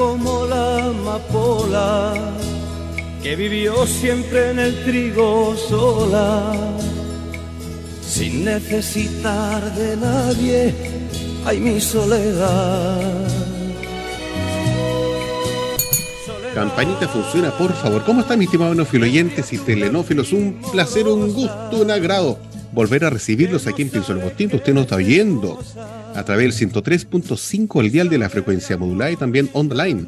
Como la amapola que vivió siempre en el trigo sola, sin necesitar de nadie, ay mi soledad. Campanita funciona, por favor. ¿Cómo están mis estimados neofiloyentes y telenófilos? Un placer, un gusto, un agrado volver a recibirlos aquí en Pienso el Usted nos está oyendo a través del 103.5 el dial de la frecuencia modulada y también online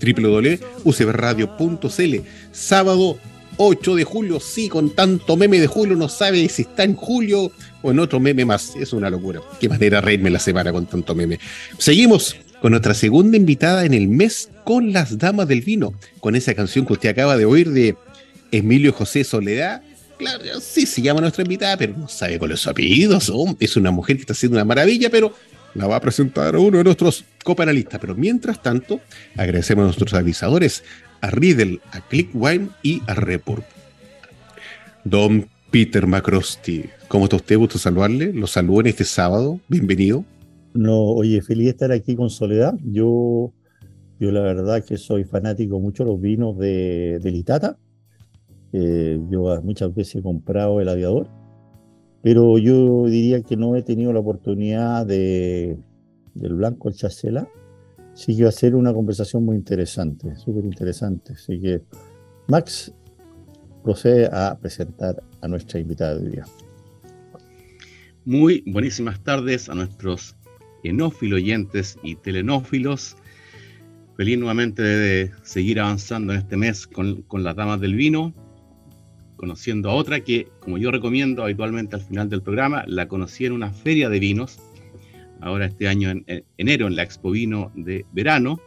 www.ucbradio.cl sábado 8 de julio, sí, con tanto meme de julio, no sabe si está en julio o en otro meme más. Es una locura. Qué manera reírme la semana con tanto meme. Seguimos con nuestra segunda invitada en el mes con las damas del vino, con esa canción que usted acaba de oír de Emilio José Soledad Claro, sí se llama nuestra invitada, pero no sabe cuáles son apellidos. Es una mujer que está haciendo una maravilla, pero la va a presentar uno de nuestros copanalistas. Pero mientras tanto, agradecemos a nuestros avisadores, a Riddle, a Clickwine y a Report. Don Peter Macrosti, ¿cómo está usted? Gusto saludarle. Lo saludo en este sábado. Bienvenido. No, oye, feliz de estar aquí con Soledad. Yo, yo la verdad que soy fanático mucho de los vinos de, de Litata yo muchas veces he comprado el aviador, pero yo diría que no he tenido la oportunidad de, del blanco el chacela. Sí que va a ser una conversación muy interesante, súper interesante. Así que, Max, procede a presentar a nuestra invitada de día. Muy buenísimas tardes a nuestros enófilos oyentes y telenófilos. Feliz nuevamente de seguir avanzando en este mes con, con las damas del vino conociendo a otra que, como yo recomiendo habitualmente al final del programa, la conocí en una feria de vinos, ahora este año en, enero, en la Expo Vino de verano.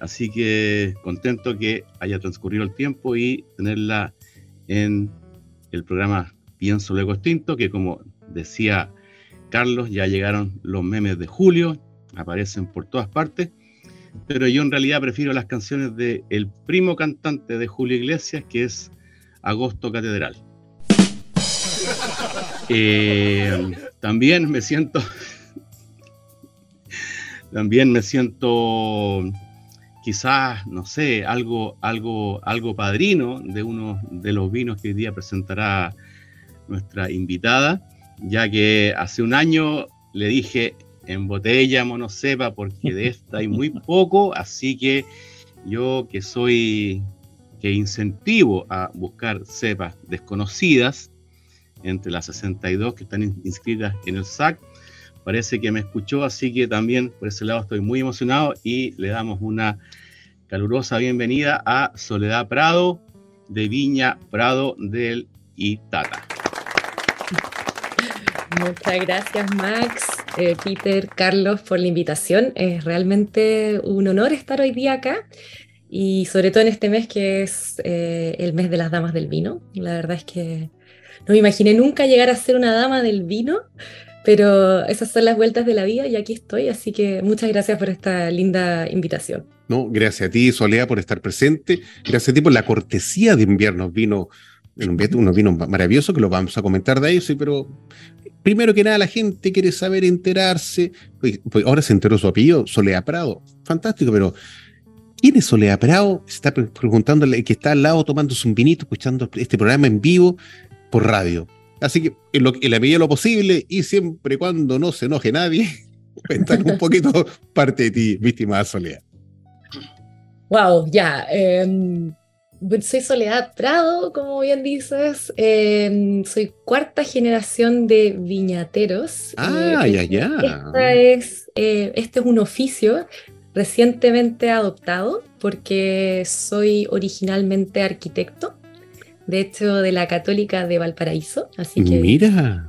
Así que contento que haya transcurrido el tiempo y tenerla en el programa Pienso Luego Extinto, que como decía Carlos, ya llegaron los memes de Julio, aparecen por todas partes, pero yo en realidad prefiero las canciones de el primo cantante de Julio Iglesias, que es Agosto Catedral. Eh, también me siento, también me siento quizás, no sé, algo, algo, algo padrino de uno de los vinos que hoy día presentará nuestra invitada, ya que hace un año le dije en botella monocepa porque de esta hay muy poco, así que yo que soy incentivo a buscar cepas desconocidas entre las 62 que están inscritas en el SAC. Parece que me escuchó, así que también por ese lado estoy muy emocionado y le damos una calurosa bienvenida a Soledad Prado de Viña Prado del Itata. Muchas gracias Max, eh, Peter, Carlos por la invitación. Es realmente un honor estar hoy día acá y sobre todo en este mes que es eh, el mes de las damas del vino. La verdad es que no me imaginé nunca llegar a ser una dama del vino, pero esas son las vueltas de la vida y aquí estoy, así que muchas gracias por esta linda invitación. No, gracias a ti, Soledad, por estar presente. Gracias a ti por la cortesía de enviarnos vino, unos vinos maravillosos que los vamos a comentar de sí, pero primero que nada la gente quiere saber, enterarse. Pues ahora se enteró su apellido, Soledad Prado. Fantástico, pero ¿Quién es Soledad Prado? Se está preguntándole que está al lado tomando un vinito, escuchando este programa en vivo por radio. Así que en, la medida de lo posible y siempre cuando no se enoje nadie, cuéntanos un poquito parte de ti, víctima Soledad. Wow, ya. Em, soy Soledad Prado, como bien dices. Em, soy cuarta generación de viñateros. Ah, ya, ya. Esta es, eh, este es un oficio recientemente adoptado porque soy originalmente arquitecto, de hecho de la Católica de Valparaíso. Así que Mira.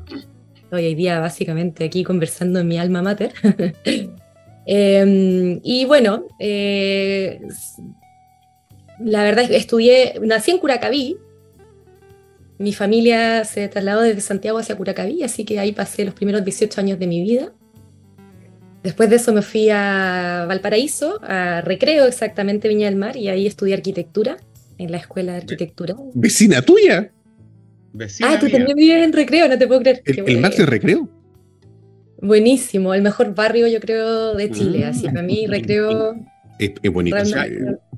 Estoy hoy día básicamente aquí conversando en mi alma mater. Em, y bueno, eh, la verdad es que estudié, nací en Curacaví. Mi familia se trasladó desde Santiago hacia Curacaví, así que ahí pasé los primeros 18 años de mi vida. Después de eso me fui a Valparaíso, a Recreo exactamente, Viña del Mar, y ahí estudié arquitectura en la escuela de arquitectura. ¿Vecina tuya? Vecina Ah, tú mía. también vives en Recreo, no te puedo creer. ¿El, el. Max de recreo? Buenísimo, el mejor barrio yo creo de Chile, Mm. así para mí Recreo Es, es bonito.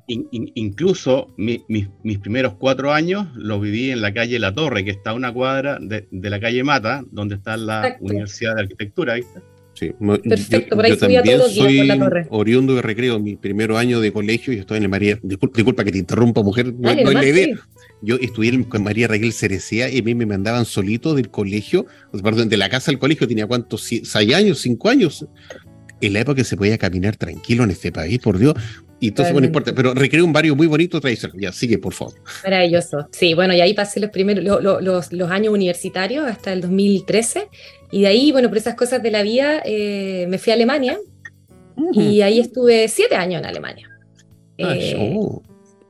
In- in- incluso mi- mis- mis primeros cuatro años los viví en la calle La Torre, que está a una cuadra de, de la calle Mata, donde está la Exacto. Universidad de Arquitectura, ¿viste? Sí, Perfecto, yo, por ahí yo subía también todos los días por soy la torre. oriundo de recreo, mi primer año de colegio y estoy en el María. Disculpa, disculpa que te interrumpa, mujer, no, Dale, no es la idea. sí. Yo estudié con María Raquel Cerecea y a mí me mandaban solito del colegio, perdón, de la casa al colegio, tenía cuántos, seis años, cinco años. En la época se podía caminar tranquilo en este país, por Dios. Y entonces, bueno, importa, pero recreo un barrio muy bonito, tradicional. Ya, sigue, por favor. Maravilloso. Sí, bueno, y ahí pasé los primeros, lo- lo- los, los años universitarios hasta el 2013. Y de ahí, bueno, por esas cosas de la vida, eh, me fui a Alemania y ahí estuve siete años en Alemania. Ah, Eh, oh.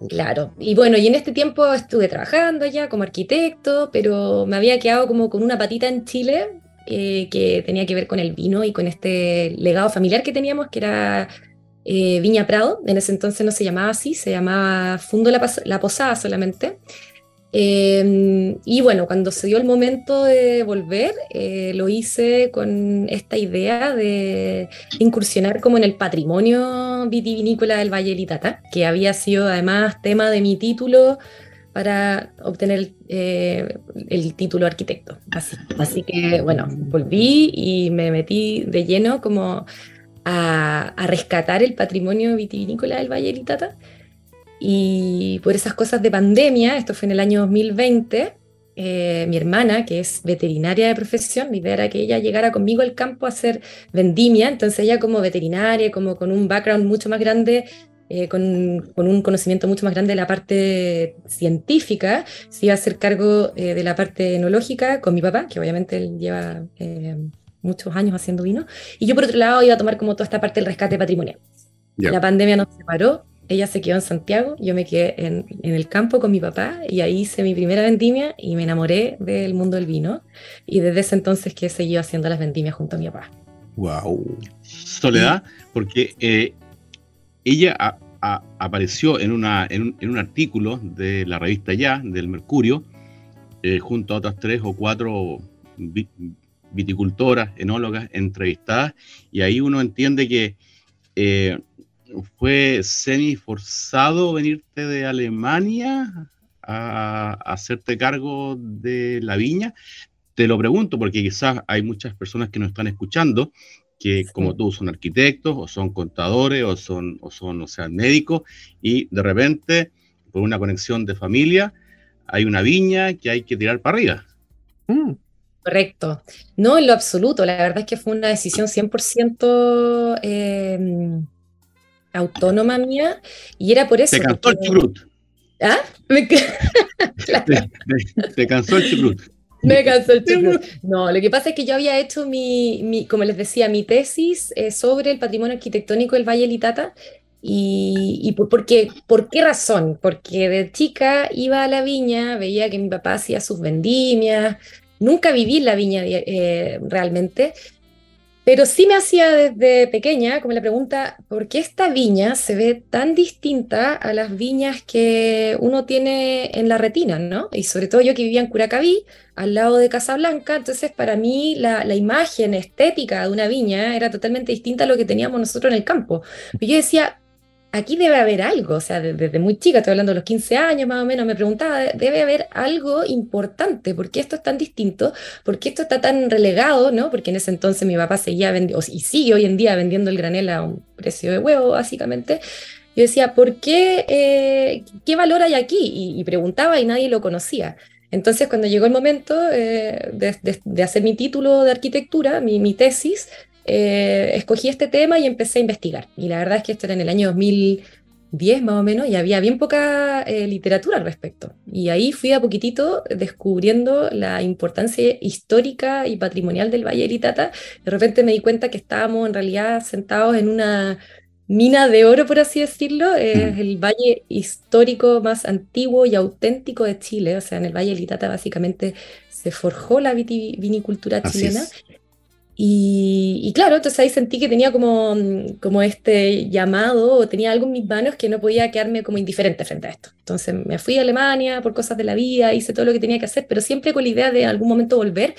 Claro, y bueno, y en este tiempo estuve trabajando ya como arquitecto, pero me había quedado como con una patita en Chile eh, que tenía que ver con el vino y con este legado familiar que teníamos, que era eh, Viña Prado. En ese entonces no se llamaba así, se llamaba Fundo La, Posada solamente. Eh, y bueno, cuando se dio el momento de volver, eh, lo hice con esta idea de incursionar como en el patrimonio vitivinícola del Valle del que había sido además tema de mi título para obtener eh, el título arquitecto. Así que bueno, volví y me metí de lleno como a, rescatar el patrimonio vitivinícola del Valle del Itata. Y por esas cosas de pandemia, esto fue en el año 2020, eh, mi hermana, que es veterinaria de profesión, la idea era que ella llegara conmigo al campo a hacer vendimia, entonces ella como veterinaria, como con un background mucho más grande, eh, con, con un conocimiento mucho más grande de la parte científica, se iba a hacer cargo eh, de la parte enológica con mi papá, que obviamente él lleva muchos años haciendo vino, y yo por otro lado iba a tomar como toda esta parte del rescate patrimonial. La pandemia nos separó, ella se quedó en Santiago, yo me quedé en, en el campo con mi papá y ahí hice mi primera vendimia y me enamoré del mundo del vino y desde ese entonces que he seguido haciendo las vendimias junto a mi papá. Wow. Soledad, porque eh, ella a- a- apareció en, una, en, un, en un artículo de la revista Ya, del Mercurio, eh, junto a otras tres o cuatro vi- viticultoras, enólogas entrevistadas, y ahí uno entiende que eh, fue semi forzado venirte de Alemania a, a hacerte cargo de la viña. Te lo pregunto porque quizás hay muchas personas que nos están escuchando que como tú son arquitectos o son contadores o son, o son, o sea, médicos y de repente por una conexión de familia hay una viña que hay que tirar para arriba. Mm. Correcto. No, en lo absoluto. La verdad es que fue una decisión 100% eh, autónoma mía y era por eso. Te cansó el chucrut. ¿Ah? Me, Claro. Te, cansó el chucrut. Me cansó el chucrut. No, lo que pasa es que yo había hecho mi, mi- como les decía, mi tesis eh, sobre el patrimonio arquitectónico del Valle del Itata. Y, y por, porque, ¿por qué razón? Porque de chica iba a la viña, veía que mi papá hacía sus vendimias, nunca viví la viña eh, realmente, pero sí me hacía desde pequeña como la pregunta, ¿por qué esta viña se ve tan distinta a las viñas que uno tiene en la retina, ¿no? Y sobre todo yo que vivía en Curacaví, al lado de Casablanca, entonces para mí la, la imagen estética de una viña era totalmente distinta a lo que teníamos nosotros en el campo. Y yo decía, aquí debe haber algo, o sea, de- desde muy chica, estoy hablando de los 15 años más o menos, me preguntaba, "De- debe haber algo importante, ¿por qué esto es tan distinto? ¿Por qué esto está tan relegado? ¿no? Porque en ese entonces mi papá seguía vendiendo, y sigue hoy en día vendiendo el granel a un precio de huevo, básicamente. Yo decía, ¿por qué? Eh, ¿Qué valor hay aquí? Y, preguntaba y nadie lo conocía. Entonces, cuando llegó el momento eh, de, hacer mi título de arquitectura, mi, mi tesis, eh, escogí este tema y empecé a investigar. Y la verdad es que esto era en el año 2010 más o menos y había bien poca eh, literatura al respecto. Y ahí fui a poquitito descubriendo la importancia histórica y patrimonial del Valle de Litata. De repente me di cuenta que estábamos en realidad sentados en una mina de oro, por así decirlo. Es mm. el valle histórico más antiguo y auténtico de Chile. O sea, en el Valle de Litata básicamente se forjó la vinicultura chilena. Y, claro, entonces ahí sentí que tenía como, como este llamado, o tenía algo en mis manos que no podía quedarme como indiferente frente a esto. Entonces me fui a Alemania por cosas de la vida, hice todo lo que tenía que hacer, pero siempre con la idea de algún momento volver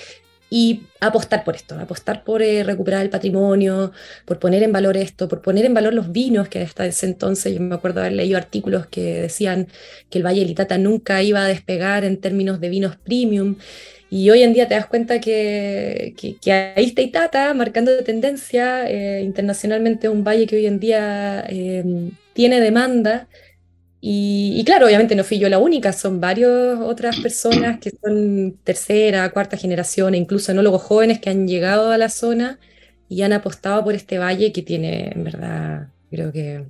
y apostar por esto, apostar por eh, recuperar el patrimonio, por poner en valor esto, por poner en valor los vinos, que hasta ese entonces yo me acuerdo haber leído artículos que decían que el Valle de Litata nunca iba a despegar en términos de vinos premium. Y hoy en día te das cuenta que, que, ahí está Itata marcando tendencia eh, internacionalmente, un valle que hoy en día eh, tiene demanda. Y, claro, obviamente no fui yo la única, son varias otras personas que son tercera, cuarta generación, e incluso enólogos jóvenes que han llegado a la zona y han apostado por este valle que tiene, en verdad, creo que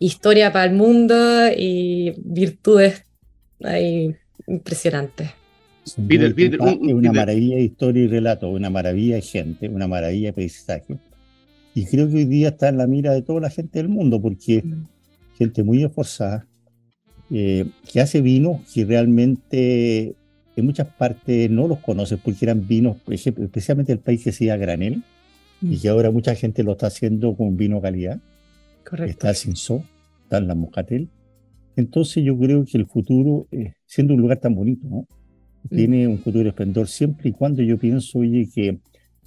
historia para el mundo y virtudes ahí impresionantes es una maravilla de historia y relato, una maravilla de gente, una maravilla de paisaje. Y creo que hoy día está en la mira de toda la gente del mundo, porque mm. gente muy esforzada, eh, que hace vinos que realmente en muchas partes no los conoces, porque eran vinos, especialmente el país que se granel, y que ahora mucha gente lo está haciendo con vino calidad. Correcto. Está el Cinzó, está en la Moscatel. Entonces yo creo que el futuro, eh, siendo un lugar tan bonito, ¿no? Mm. tiene un futuro esplendor siempre y cuando yo pienso, oye, que,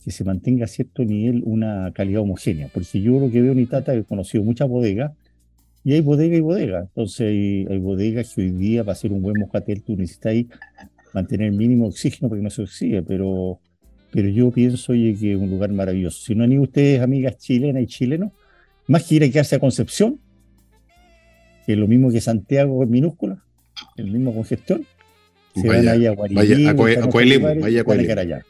que se mantenga a cierto nivel una calidad homogénea. Porque yo lo que veo en Itata, he conocido muchas bodegas, y hay bodega y bodega. Entonces hay, bodegas que hoy día, para hacer un buen moscatel, tú necesitas mantener el mínimo oxígeno porque no se oxide, pero, pero yo pienso, oye, que es un lugar maravilloso. Si no han ido ustedes, amigas chilenas y chilenos, más que ir a quedarse a Concepción, que es lo mismo que Santiago en minúscula, el mismo congestión, se vaya, van a Vaya a, vaya a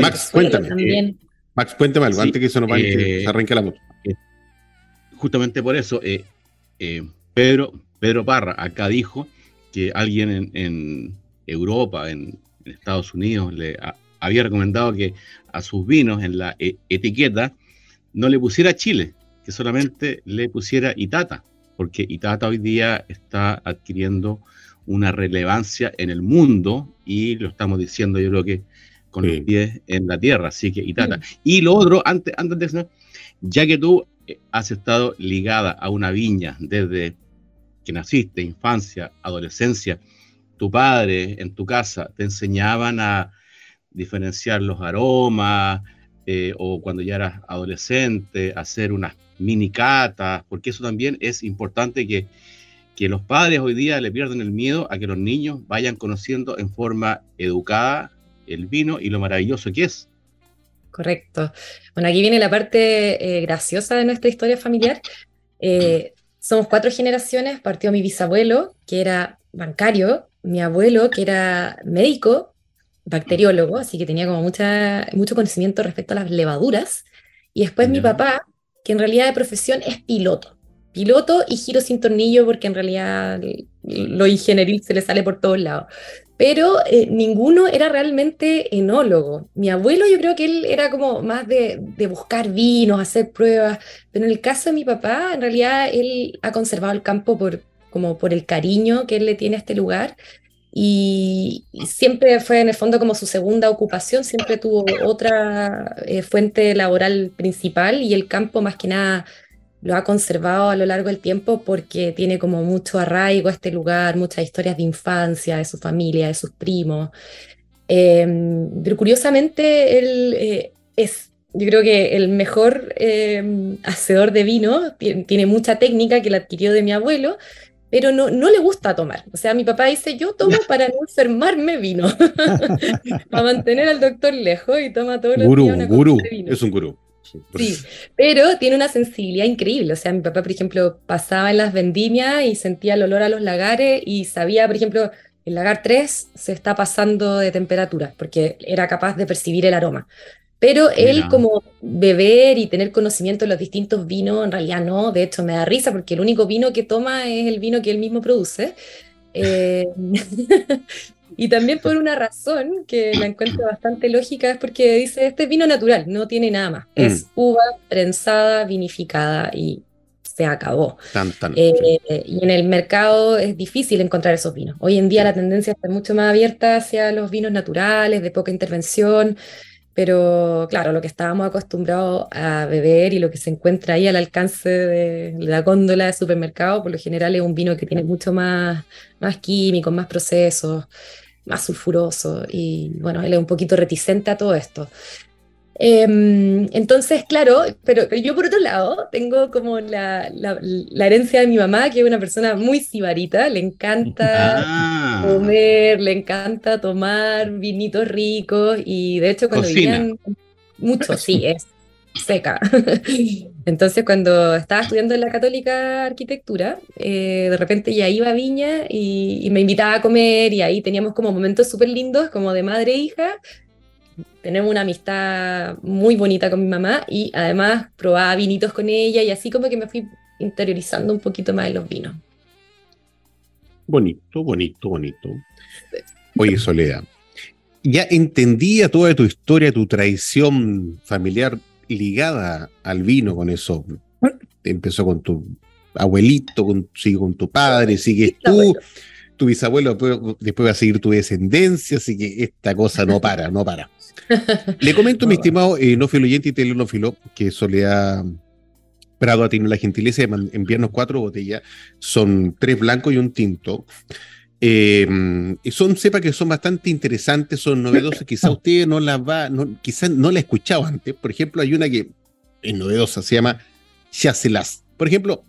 Max, cuéntame. Max, cuéntame algo antes que eso no vaya, que se arranque la moto. Eh, justamente por eso, eh, eh, Pedro, Pedro Parra acá dijo que alguien en, Europa, en, Estados Unidos, le había recomendado que a sus vinos en la etiqueta no le pusiera Chile, que solamente le pusiera Itata, porque Itata hoy día está adquiriendo una relevancia en el mundo y lo estamos diciendo yo creo que con los pies en la tierra, así que Itata. Y lo otro, antes, antes de eso, ya que tú eh, has estado ligada a una viña desde que naciste, infancia, adolescencia, tu padre en tu casa te enseñaban a diferenciar los aromas eh, o cuando ya eras adolescente, hacer unas mini catas, porque eso también es importante que que los padres hoy día le pierden el miedo a que los niños vayan conociendo en forma educada el vino y lo maravilloso que es. Correcto. Bueno, aquí viene la parte eh, graciosa de nuestra historia familiar. Eh, somos cuatro generaciones, partió mi bisabuelo, que era bancario, mi abuelo, que era médico, bacteriólogo, así que tenía como mucha, mucho conocimiento respecto a las levaduras, y después mi papá, que en realidad de profesión es piloto piloto y giro sin tornillo porque en realidad lo ingenieril se le sale por todos lados. Pero eh, ninguno era realmente enólogo. Mi abuelo yo creo que él era como más de, buscar vinos, hacer pruebas, pero en el caso de mi papá, en realidad él ha conservado el campo por, como por el cariño que él le tiene a este lugar. Y, siempre fue en el fondo como su segunda ocupación, siempre tuvo otra eh, fuente laboral principal y el campo más que nada lo ha conservado a lo largo del tiempo porque tiene como mucho arraigo a este lugar, muchas historias de infancia, de su familia, de sus primos. Em, pero curiosamente él eh, es, yo creo que el mejor em, hacedor de vino, tiene, mucha técnica que la adquirió de mi abuelo, pero no, no le gusta tomar. O sea, mi papá dice, yo tomo para no enfermarme vino, para mantener al doctor lejos y toma todo los días una gurú, es un gurú. Sí, pero tiene una sensibilidad increíble. O sea, mi papá, por ejemplo, pasaba en las vendimias y sentía el olor a los lagares y sabía, por ejemplo, el lagar 3 se está pasando de temperatura, porque era capaz de percibir el aroma. Pero él como beber y tener conocimiento de los distintos vinos, en realidad no, de hecho me da risa porque el único vino que toma es el vino que él mismo produce. Eh, y también por una razón que la encuentro bastante lógica es porque dice, este es vino natural, no tiene nada más. Es mm. uva prensada, vinificada y se acabó. Eh, y en el mercado es difícil encontrar esos vinos. Hoy en día la tendencia está mucho más abierta hacia los vinos naturales, de poca intervención. Pero claro, lo que estábamos acostumbrados a beber y lo que se encuentra ahí al alcance de la góndola de supermercado, por lo general es un vino que tiene mucho más, más químicos, más procesos, más sulfuroso. Y bueno, él es un poquito reticente a todo esto. Em, entonces, claro, pero, yo por otro lado tengo como la, la, herencia de mi mamá, que es una persona muy sibarita, le encanta ah. comer, le encanta tomar vinitos ricos y de hecho cuando vivían mucho, sí, es seca. Entonces cuando estaba estudiando en la católica arquitectura, eh, de repente ya iba a Viña y, y, me invitaba a comer y ahí teníamos como momentos súper lindos como de madre e hija tenemos una amistad muy bonita con mi mamá y además probaba vinitos con ella y así como que me fui interiorizando un poquito más en los vinos. Bonito, bonito, bonito. Oye, Soledad, ya entendía toda tu historia, tu tradición familiar ligada al vino con eso. Empezó con tu abuelito, con, sigue con tu padre, sigues tú, tu bisabuelo, después, va a seguir tu descendencia, así que esta cosa no para, no para. Le comento, mi estimado eh, no oyente y telenófilo, que Soledad Prado ha tenido la gentileza de enviarnos cuatro botellas. Son tres blancos y un tinto. Y son cepas que son bastante interesantes, son novedosas. Quizá usted no las va, no, quizá no la ha escuchado antes. Por ejemplo, hay una que es novedosa, se llama Chacelas. Por ejemplo,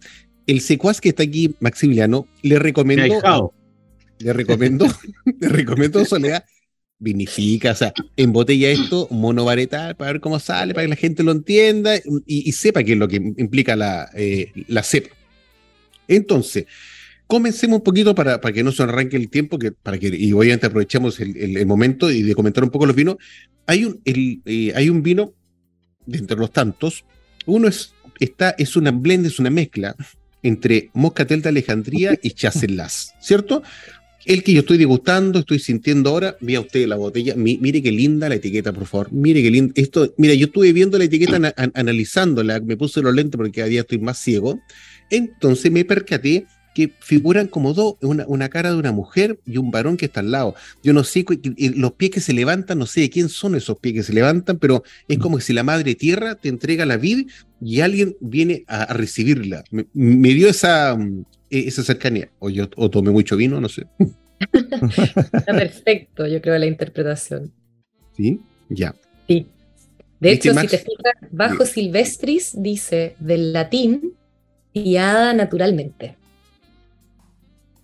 el secuaz que está aquí, Maximiliano, le recomiendo. Le recomiendo, le recomiendo Soledad vinifica, o sea, embotella esto monovaretal para ver cómo sale, para que la gente lo entienda y, sepa qué es lo que implica la, eh, la cepa. Entonces, comencemos un poquito para, para que no se arranque el tiempo, que, para que, y obviamente aprovechemos el, momento y de comentar un poco los vinos. Hay un, eh, hay un vino, de entre los tantos, uno es, está, es una blend, es una mezcla entre Moscatel de Alejandría y Chacelas, ¿cierto? el que yo estoy degustando, estoy sintiendo ahora, vea usted la botella, mire qué linda la etiqueta, por favor, mire qué linda, esto, mira, yo estuve viendo la etiqueta, analizándola, me puse los lentes porque cada día estoy más ciego, entonces me percaté que figuran como dos, una, una, cara de una mujer y un varón que está al lado. Yo no sé, los pies que se levantan, no sé de quién son esos pies que se levantan, pero es como si la madre tierra te entrega la vida y alguien viene a, recibirla. Me, dio esa, e, esa cercanía. O yo o tomé mucho vino, no sé. Está perfecto, yo creo, la interpretación. ¿Sí? Ya. Sí. De hecho, si te fijas, bajo silvestris dice del latín guiada naturalmente.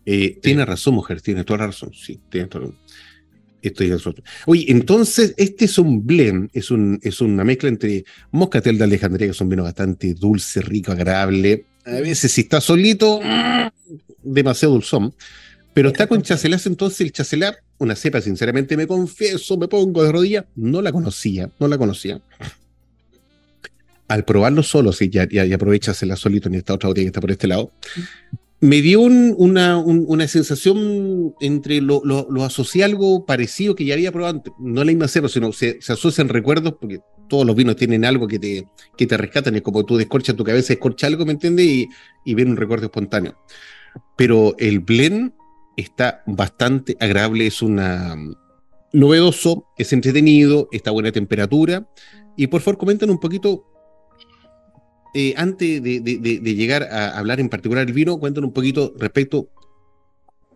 Eh, tiene razón, mujer, tiene toda la razón. Sí, tiene toda la razón. Estoy Oye, entonces, este es un blend, es, un, es una mezcla entre Moscatel de Alejandría, que es un vino bastante dulce, rico, agradable. A veces, si está solito, demasiado dulzón. Pero está con chacelás, entonces el chacelar, una cepa, sinceramente me confieso, me pongo de rodillas, no la conocía, no la conocía. Al probarlo solo, sí, ya, ya, ya aprovechas solito en esta otra botella que está por este lado, me dio una, una, sensación entre lo, lo, asocié algo parecido que ya había probado antes. No la misma cepa, sino se, se asocian recuerdos porque todos los vinos tienen algo que te, que te rescatan. Es como tú descorchas tu cabeza, descorcha algo, ¿me entiendes? Y, y ven un recuerdo espontáneo. Pero el blend está bastante agradable, es una novedoso, es entretenido, está a buena temperatura. Y por favor, comenten un poquito eh, antes de, llegar a hablar en particular del vino, cuéntanos un poquito respecto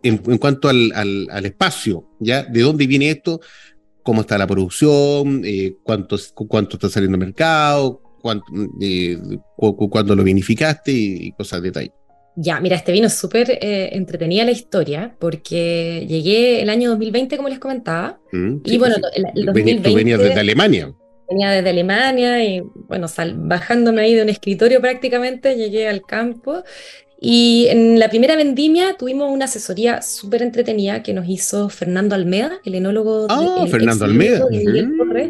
en, cuanto al, espacio, ¿ya? ¿De dónde viene esto? ¿Cómo está la producción? Eh, cuánto, ¿Cuánto está saliendo al mercado? Cuánto, eh, ¿Cuándo lo vinificaste? Y, cosas de detalle. Ya, mira, este vino es súper entretenida la historia porque llegué el año 2020, como les comentaba. Mm, y bueno, pues el, 2020... Tú venías desde Alemania. Venía desde Alemania y bueno, bajándome ahí de un escritorio prácticamente, llegué al campo y en la primera vendimia tuvimos una asesoría súper entretenida que nos hizo Fernando Almeda, el enólogo. Ah, Fernando Almeda.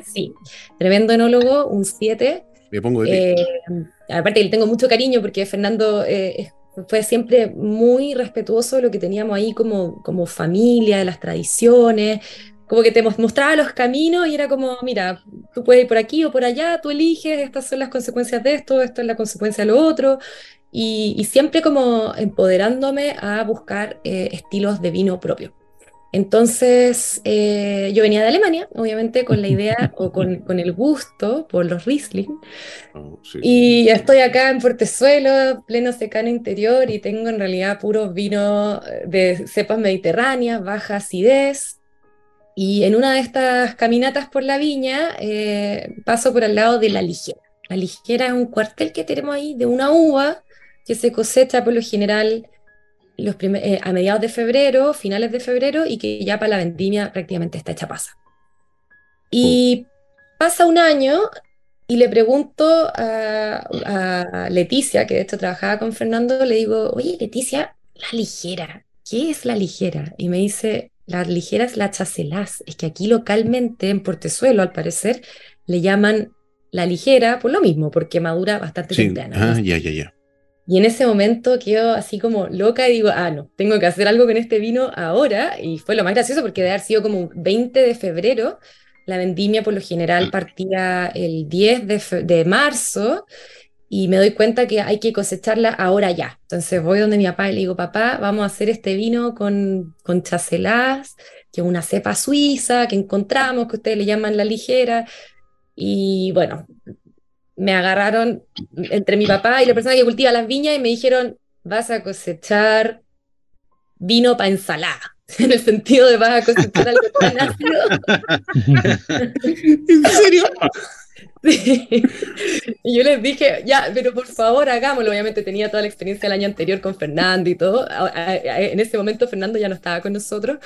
sí, tremendo enólogo, un 7. Me pongo de eh, Aparte que le tengo mucho cariño porque Fernando eh, fue siempre muy respetuoso de lo que teníamos ahí como, como familia, de las tradiciones, como que te mostraba los caminos y era como, mira, tú puedes ir por aquí o por allá, tú eliges, estas son las consecuencias de esto, esto es la consecuencia de lo otro, y, siempre como empoderándome a buscar eh, estilos de vino propio. Entonces, eh, yo venía de Alemania, obviamente, con la idea o con, con, el gusto por los Riesling. Oh, y estoy acá en Portezuelo, pleno secano interior, y tengo en realidad puros vinos de cepas mediterráneas, baja acidez, y en una de estas caminatas por la viña eh, paso por al lado de La Ligera. La Ligera es un cuartel que tenemos ahí de una uva que se cosecha por lo general los eh, a mediados de febrero, finales de febrero, y que ya para la vendimia prácticamente está hecha pasa. Y pasa un año y le pregunto a, a, Leticia, que de hecho trabajaba con Fernando, le digo, oye Leticia, la ligera, ¿qué es la ligera? Y me dice, la ligera es la chacelás. Es que aquí localmente, en Portezuelo, al parecer, le llaman la ligera por lo mismo, porque madura bastante sí. Ah, ya, ya, ya. Y en ese momento quedo así como loca y digo, ah, no, tengo que hacer algo con este vino ahora. Y fue lo más gracioso porque de haber sido como 20 de febrero, la vendimia por lo general partía el 10 de, de marzo y me doy cuenta que hay que cosecharla ahora ya. Entonces voy donde mi papá y le digo, papá, vamos a hacer este vino con, con chacelás, que es una cepa suiza que encontramos, que ustedes le llaman la ligera. Y bueno, me agarraron entre mi papá y la persona que cultiva las viñas y me dijeron, vas a cosechar vino para ensalada. En el sentido de vas a cosechar algo tan ácido. ¿En serio? Y yo les dije, ya, pero por favor hagámoslo. Obviamente tenía toda la experiencia del año anterior con Fernando y todo. En ese momento Fernando ya no estaba con nosotros.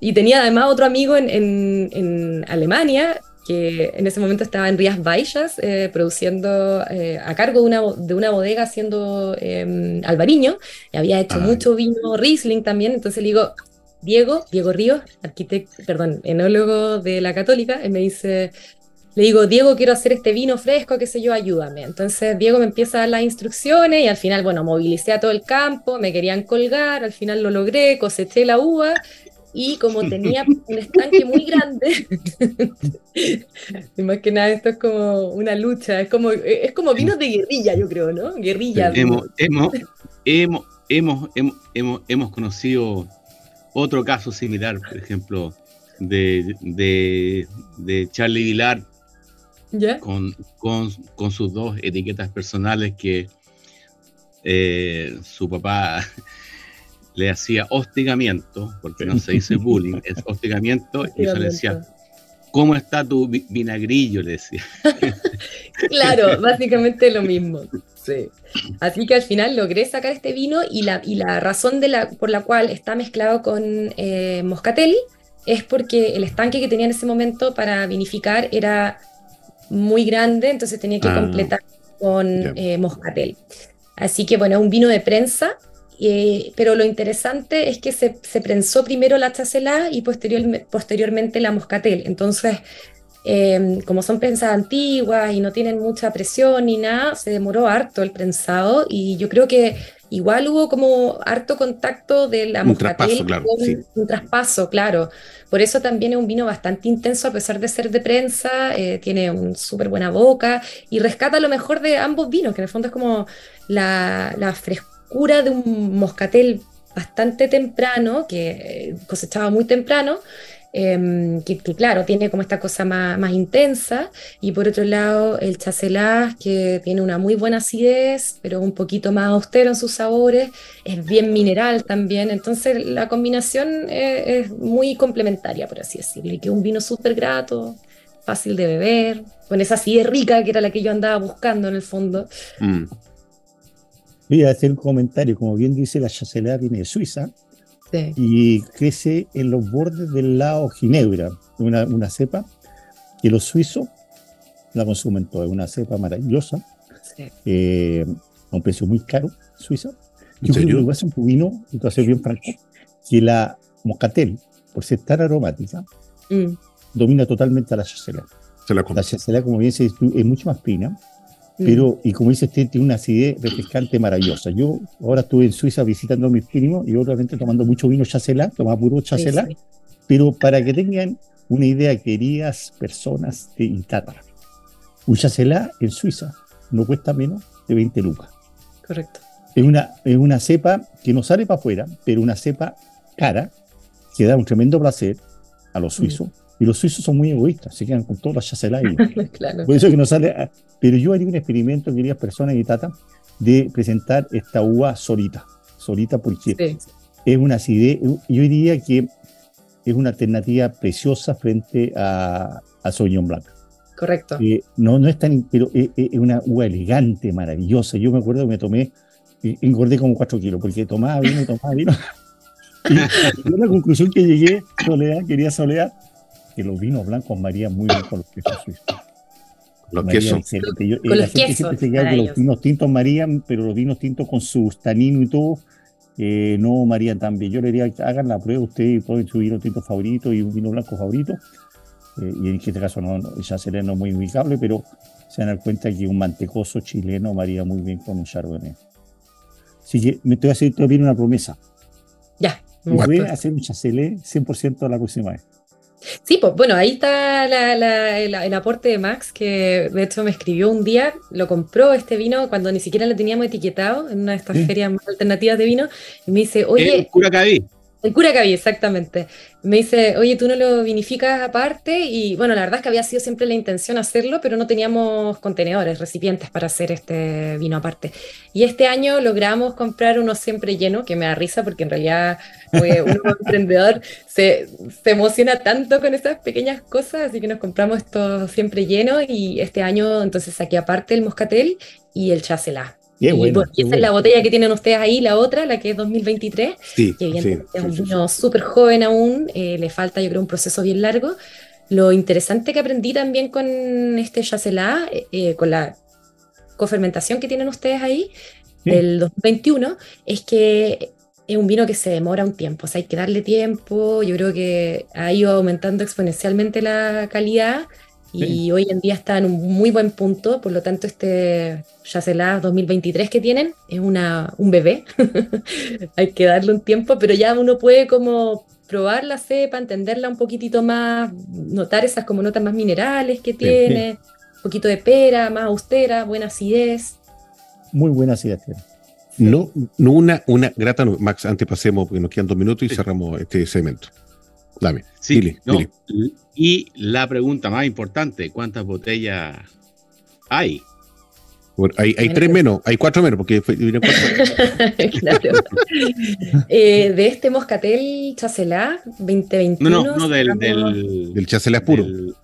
Y tenía además otro amigo en, en, Alemania que en ese momento estaba en Rías Baixas, eh, produciendo eh, a cargo de una, de una bodega haciendo eh, albariño, y había hecho mucho vino Riesling también, entonces le digo, Diego, Diego Ríos, arquitecto, perdón, enólogo de la Católica, él me dice, le digo, Diego, quiero hacer este vino fresco, qué sé yo, ayúdame. Entonces Diego me empieza a dar las instrucciones y al final, bueno, movilicé a todo el campo, me querían colgar, al final lo logré, coseché la uva y como tenía un estanque muy grande, más que nada esto es como una lucha, es como, es como vinos de guerrilla, yo creo, ¿no? Guerrilla. Hemos, hemos, hemos, hemos, hemos, hemos conocido otro caso similar, por ejemplo, de, de, de Charlie Vilar con, con, sus dos etiquetas personales que eh, su papá le hacía hostigamiento, porque no se dice bullying, es hostigamiento, y yo le decía, ¿cómo está tu vinagrillo? Le decía. claro, básicamente lo mismo. Sí. Así que al final logré sacar este vino y la, y la razón de la, por la cual está mezclado con eh, moscatel es porque el estanque que tenía en ese momento para vinificar era muy grande, entonces tenía que ah, completar con eh, moscatel. Así que bueno, un vino de prensa, eh, pero lo interesante es que se, prensó primero la chacelá y posteriormente la moscatel. Entonces, em, como son prensas antiguas y no tienen mucha presión ni nada, se demoró harto el prensado y yo creo que igual hubo como harto contacto de la un traspaso, claro, un traspaso, claro. Por eso también es un vino bastante intenso, a pesar de ser de prensa, eh, tiene una súper buena boca y rescata lo mejor de ambos vinos, que en el fondo es como la, la frescura de un moscatel bastante temprano, que eh, cosechaba muy temprano, Em, que, claro, tiene como esta cosa más, más, intensa, y por otro lado el chacelás, que tiene una muy buena acidez, pero un poquito más austero en sus sabores, es bien mineral también, entonces la combinación es, muy complementaria, por así decirlo, y que un vino súper grato, fácil de beber, con esa acidez rica que era la que yo andaba buscando en el fondo. Mm. Voy a hacer un comentario, como bien dice, la chacelá viene de Suiza, y crece en los bordes del lago Ginebra, una, una cepa que los suizos la consumen todos. Es una cepa maravillosa, Sí. eh, a un precio muy caro, Suiza. ¿En Yo creo que pasa en vino, y a ser bien franco, que la moscatel, por ser tan aromática, Mm, domina totalmente a la chasela. Se la La chasela, como bien dices tú, es mucho más fina. Pero, y como dice usted, tiene una acidez refrescante maravillosa. Yo ahora estuve en Suiza visitando a mis primos y obviamente tomando mucho vino chasela, tomaba puro Sí, chasela, sí. pero para que tengan una idea, queridas personas de Itata, un chasela en Suiza no cuesta menos de 20 lucas. Correcto. Es una, es una cepa que no sale para afuera, pero una cepa cara que da un tremendo placer a los suizos. Y los suizos son muy egoístas, se quedan con todas las chacelas ahí. claro. Por eso que no sale. Pero yo haría un experimento, queridas personas de Itata, de presentar esta uva solita. Solita porque Sí. es una acidez. Yo diría que es una alternativa preciosa frente a, a Sauvignon Blanc. Correcto. Eh, no, no es tan, pero es, es una uva elegante, maravillosa. Yo me acuerdo que me tomé, eh, engordé como 4 kilos, porque tomaba vino, tomaba vino. Y, y la conclusión que llegué, Soledad, quería Soledad, que los vinos blancos marían muy bien con los quesos suizos. Los Marían quesos. excelente. Yo- eh, Con la los gente quesos, siempre se queda que los vinos tintos marían, pero los vinos tintos con su tanino y todo, eh, no marían tan bien. Yo le diría, hagan la prueba ustedes y prueben su vino tinto favorito y un vino blanco favorito. Eh, y en este caso no, no, el Chancelé no es muy ubicable, pero se van a dar cuenta que un mantecoso chileno maría muy bien con un chardonnay. Así que me estoy haciendo todavía una promesa. Ya. me Voy a hacer un Chancelé 100% la próxima vez. Sí, pues bueno, ahí está la- la- el, el aporte de Max, que de hecho me escribió un día, lo compró este vino cuando ni siquiera lo teníamos etiquetado en una de estas Sí. ferias más alternativas de vino, y me dice, oye, Curacaví. El Curacaví, exactamente. Me dice, oye, tú no lo vinificas aparte, y bueno, la verdad es que había sido siempre la intención hacerlo, pero no teníamos contenedores, recipientes para hacer este vino aparte. Y este año logramos comprar uno siempre lleno, que me da risa porque en realidad como emprendedor se, se emociona tanto con esas pequeñas cosas, así que nos compramos esto siempre lleno y este año entonces saqué aparte el moscatel y el chacelá. Y bueno, qué esa es la botella que tienen ustedes ahí, la otra, la que es 2023, Sí, que sí, evidentemente es un sí, sí, vino súper joven aún, eh, le falta yo creo un proceso bien largo. Lo interesante que aprendí también con este Chacelá, eh, eh, con la cofermentación que tienen ustedes ahí, Sí. del 2021, es que es un vino que se demora un tiempo, o sea, hay que darle tiempo, yo creo que ha ido aumentando exponencialmente la calidad y Sí. hoy en día está en un muy buen punto, por lo tanto este Chacelá 2023 que tienen es una, un bebé, hay que darle un tiempo, pero ya uno puede como probar la cepa, entenderla un poquitito más, notar esas como notas más minerales que tiene, un poquito de pera, más austera, buena acidez. Muy buena acidez tiene. No, no una, una grata, Max, antes pasemos porque nos quedan dos minutos y Sí. cerramos este segmento. Dame, Sí, dile, no, dile. Y la pregunta más importante, ¿cuántas botellas hay? Bueno, hay, tres menos, hay cuatro menos, porque fue- vinieron cuatro. claro. Eh, de este Moscatel Chacelá 2021. No, no, no del... del, del Chacelá puro. del-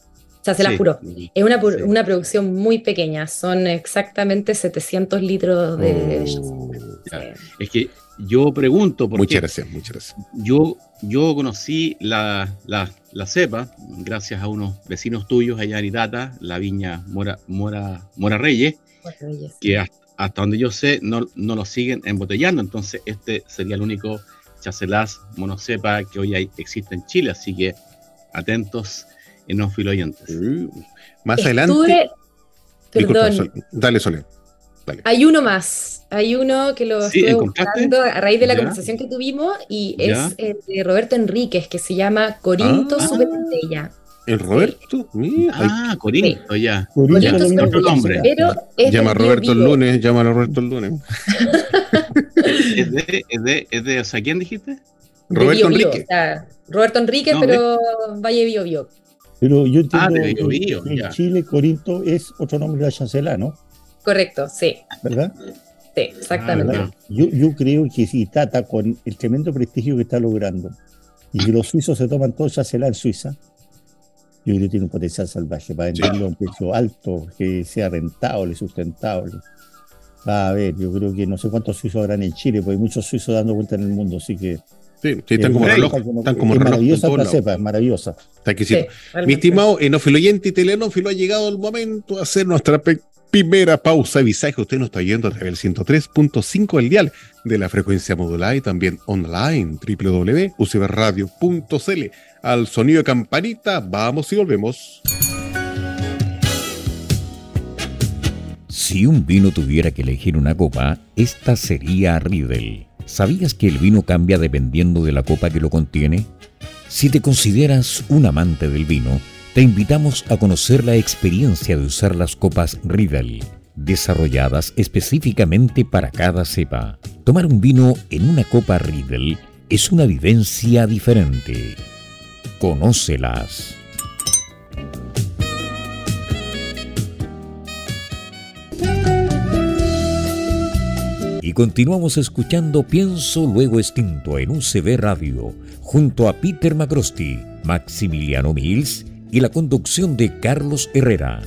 Chacelá sí, puro. Es una, sí. una producción muy pequeña, son exactamente 700 litros de... Oh. Es que yo pregunto, porque muchas gracias, muchas gracias. yo, yo conocí la, la, la cepa gracias a unos vecinos tuyos allá en Itata, la viña Mora, Mora, Mora Reyes, que hasta, hasta donde yo sé no, no lo siguen embotellando, entonces este sería el único chacelás monocepa que hoy hay, existe en Chile, así que atentos en los filoyentes. Uh, Más Estuve- adelante. Disculpa, Perdón, Sol- dale, hay uno más. Hay uno que lo Sí, estuve buscando a raíz de la Ya. conversación que tuvimos y Ya. es el de Roberto Enríquez que se llama Corinto Ah. El Roberto, mira, Ah, Corinto, ya. Corinto Ya, domina otro nombre. Pero es llama a Bio Roberto el Bio. lunes, llama a Roberto el lunes. ¿Es de, es de, es de, o sea, quién dijiste? Roberto Bio Bio, o sea, Roberto Enríquez, No, pero Valle Bio Bio. Pero yo entiendo Ah, de que Biobío, en ya. Chile Corinto es otro nombre de la chancela, ¿no? Correcto, sí, ¿Verdad? sí, exactamente. Ah, ¿Verdad? Yo, yo creo que si Tata, con el tremendo prestigio que está logrando, y que los suizos se toman todo chancela en Suiza, yo creo que tiene un potencial salvaje para venderlo a un precio alto, que sea rentable, sustentable. Va a ver, yo creo que no sé cuántos suizos habrán en Chile, porque hay muchos suizos dando vuelta en el mundo, así que Sí, están como reloj, están como es maravillosa esta cepa, es maravillosa. Está exquisito. Mi estimado enofilo-oyente y telenófilo, ha llegado el momento de hacer nuestra primera pausa. Visaje, usted nos está yendo a través del 103.5 el dial de la frecuencia modulada y también online www.ucbradio.cl. Al sonido de campanita, vamos y volvemos. Si un vino tuviera que elegir una copa, esta sería Riedel. ¿Sabías que el vino cambia dependiendo de la copa que lo contiene? Si te consideras un amante del vino, te invitamos a conocer la experiencia de usar las copas Riedel, desarrolladas específicamente para cada cepa. Tomar un vino en una copa Riedel es una vivencia diferente. Conócelas. Y continuamos escuchando Pienso Luego Extinto en UCB Radio, junto a Peter Macrosti, Maximiliano Mills y la conducción de Carlos Herrera.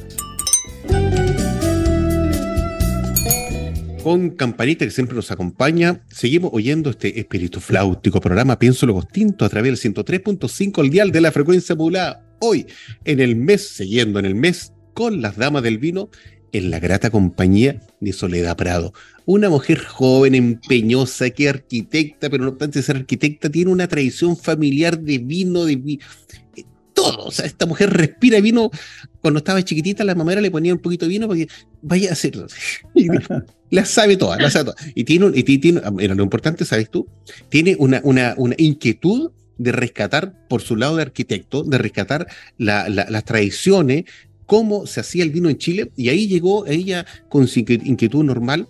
Con Campanita que siempre nos acompaña, seguimos oyendo este espíritu flautico programa Pienso Luego Extinto a través del 103.5 el dial de la frecuencia modulada. Hoy, en el mes, siguiendo en el mes con las damas del vino, en la grata compañía de Soledad Prado. Una mujer joven, empeñosa, que arquitecta, pero no obstante ser arquitecta, tiene una tradición familiar de vino, de eh, todo. O sea, esta mujer respira vino. Cuando estaba chiquitita, la mamera le ponía un poquito de vino porque vaya a hacerlo. la sabe toda, la sabe toda. Y tiene, y tiene, era lo importante, ¿sabes tú? Tiene una, una, una inquietud de rescatar, por su lado de arquitecto, de rescatar las tradiciones, cómo se hacía el vino en Chile, y ahí llegó ella con su inquietud normal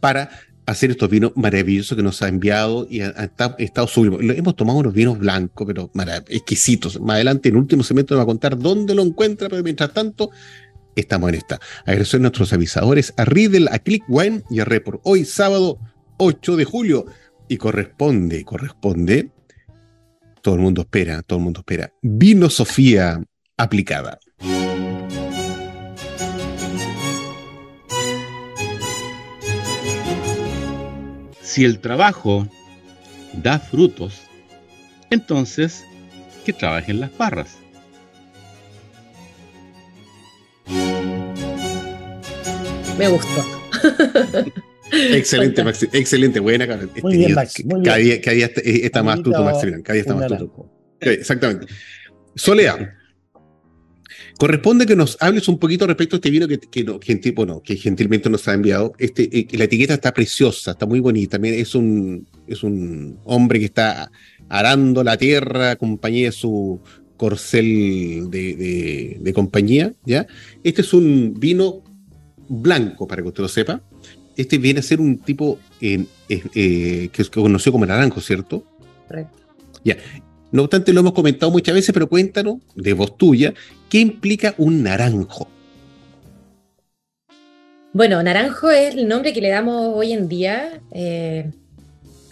para hacer estos vinos maravillosos que nos ha enviado y ha, estado sublime. Hemos tomado unos vinos blancos, pero exquisitos. Más adelante, en último segmento, nos va a contar dónde lo encuentra, pero mientras tanto, estamos en esta. Agradecer a nuestros avisadores, a Riddle, a Click Wine y a Report. Hoy, sábado 8 de julio, y corresponde, corresponde, todo el mundo espera, todo el mundo espera, Vino Sofía aplicada. Si el trabajo da frutos, entonces que trabajen las parras. Me gustó. excelente, Maxi, excelente, buena. Muy bien, Maxi, Cada, día, cada día está, más tuto, Maximiliano. Cada día está más tuto. Exactamente. Solea, corresponde que nos hables un poquito respecto a este vino que, que, bueno, que gentilmente nos ha enviado. Este, eh, la etiqueta está preciosa, está muy bonita. También es un, es un hombre que está arando la tierra, compañía de su corcel de, compañía. ¿ya? Este es un vino blanco, para que usted lo sepa. Este viene a ser un tipo eh, eh, que es conocido como naranjo, ¿cierto? Correcto. Ya. No obstante, lo hemos comentado muchas veces, pero cuéntanos, de voz tuya, ¿qué implica un naranjo? Bueno, naranjo es el nombre que le damos hoy en día eh,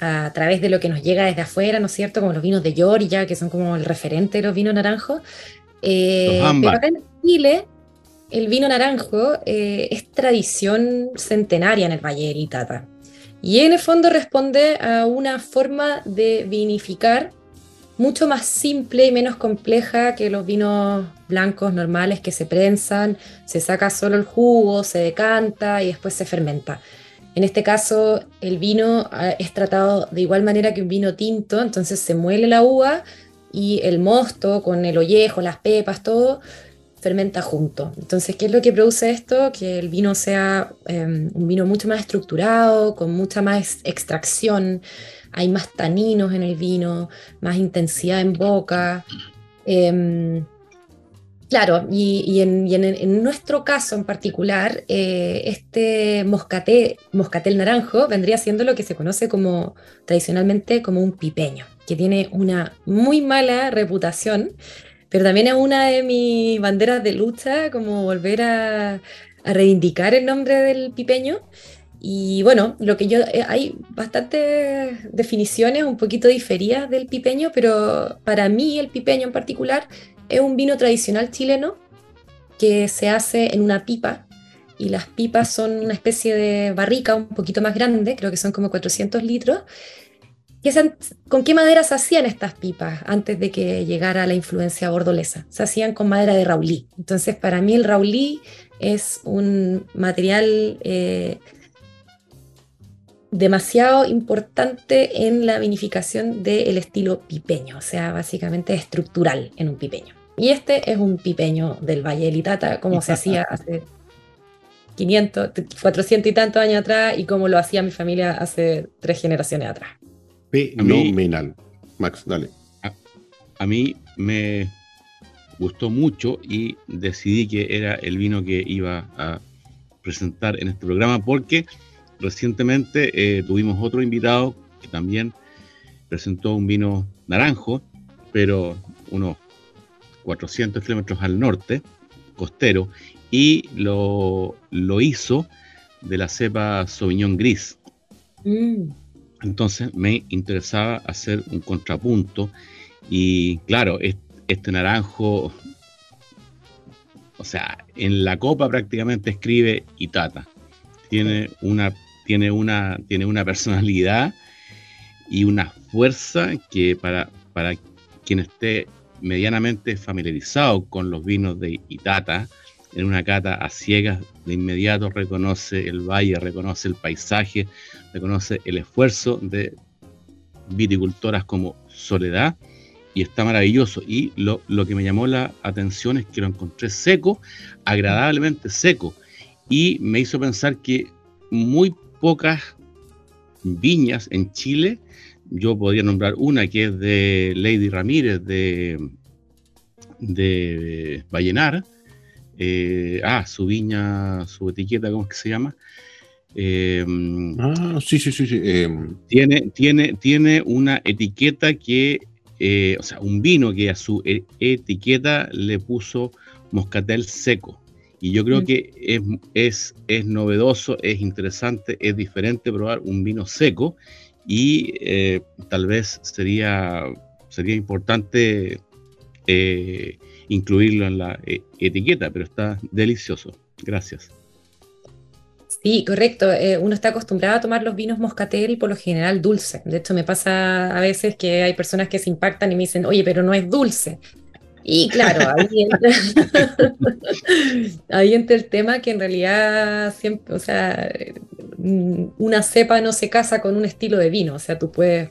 a través de lo que nos llega desde afuera, ¿no es cierto? Como los vinos de Georgia, que son como el referente de los vinos naranjos. Eh, pero acá en Chile, el vino naranjo eh, es tradición centenaria en el Valle de Itata. Y en el fondo responde a una forma de vinificar mucho más simple y menos compleja que los vinos blancos normales que se prensan, se saca solo el jugo, se decanta y después se fermenta. En este caso, el vino ah, es tratado de igual manera que un vino tinto, entonces se muele la uva y el mosto con el ollejo, las pepas, todo fermenta junto. Entonces, ¿qué es lo que produce esto? Que el vino sea em, un vino mucho más estructurado, con mucha más extracción, hay más taninos en el vino, más intensidad en boca. Em, claro, y, en, nuestro caso en particular, eh, este moscatel, moscatel naranjo vendría siendo lo que se conoce como tradicionalmente como un pipeño, que tiene una muy mala reputación, pero también es una de mis banderas de lucha, como volver a, a reivindicar el nombre del pipeño. Y bueno, lo que yo eh, hay bastantes definiciones un poquito diferidas del pipeño, pero para mí el pipeño en particular es un vino tradicional chileno que se hace en una pipa y las pipas son una especie de barrica un poquito más grande, creo que son como 400 litros. ¿Con qué madera se hacían estas pipas antes de que llegara la influencia bordolesa? Se hacían con madera de raulí. Entonces, para mí el raulí es un material eh, demasiado importante en la vinificación del estilo pipeño, o sea, básicamente estructural en un pipeño. Y este es un pipeño del Valle de Litata, como se hacía hace 500, 400 y tantos años atrás y como lo hacía mi familia hace tres generaciones atrás. Fenomenal. Max, dale. A, mí me gustó mucho y decidí que era el vino que iba a presentar en este programa porque recientemente eh, tuvimos otro invitado que también presentó un vino naranjo, pero unos 400 kilómetros al norte, costero, y lo, lo hizo de la cepa Sauvignon Gris. Mm. Entonces me interesaba hacer un contrapunto y claro, este naranjo, o sea, en la copa prácticamente escribe Itata. Tiene una, tiene una, tiene una personalidad y una fuerza que para, para quien esté medianamente familiarizado con los vinos de Itata, en una cata a ciegas, de inmediato reconoce el valle, reconoce el paisaje, reconoce el esfuerzo de viticultoras como Soledad y está maravilloso. Y lo, que me llamó la atención es que lo encontré seco, agradablemente seco, y me hizo pensar que muy pocas viñas en Chile, yo podría nombrar una que es de Lady Ramírez de, de Vallenar, eh, ah, su viña, su etiqueta, ¿cómo es que se llama? Em, ah, sí, sí, sí. sí. Em. Tiene, tiene, tiene una etiqueta que, eh, o sea, un vino que a su e, etiqueta le puso moscatel seco. Y yo creo mm. que es, es, es, novedoso, es interesante, es diferente probar un vino seco y eh, tal vez sería, sería importante incluirlo en la etiqueta, pero está delicioso. Gracias. Sí, correcto. Eh, uno está acostumbrado a tomar los vinos moscatel por lo general dulce. De hecho, me pasa a veces que hay personas que se impactan y me dicen, oye, pero no es dulce. Y claro, ahí entra, ahí entra el tema que en realidad siempre, o sea, mm, una cepa no se casa con un estilo de vino, o sea, tú puedes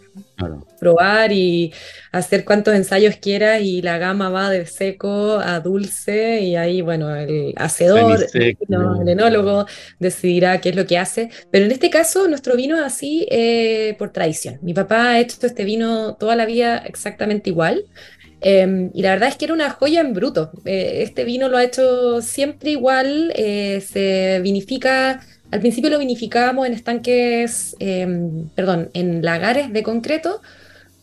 probar y hacer cuantos ensayos quieras y la gama va de seco a dulce y ahí, bueno, el hacedor, el, enólogo decidirá qué es lo que hace, pero en este caso nuestro vino es así eh, por tradición. Mi papá ha hecho este vino toda la vida exactamente igual. Em, y la verdad es que era una joya en bruto. Eh, este vino lo ha hecho siempre igual, eh, se vinifica, al principio lo vinificábamos en estanques, em, perdón, en lagares de concreto.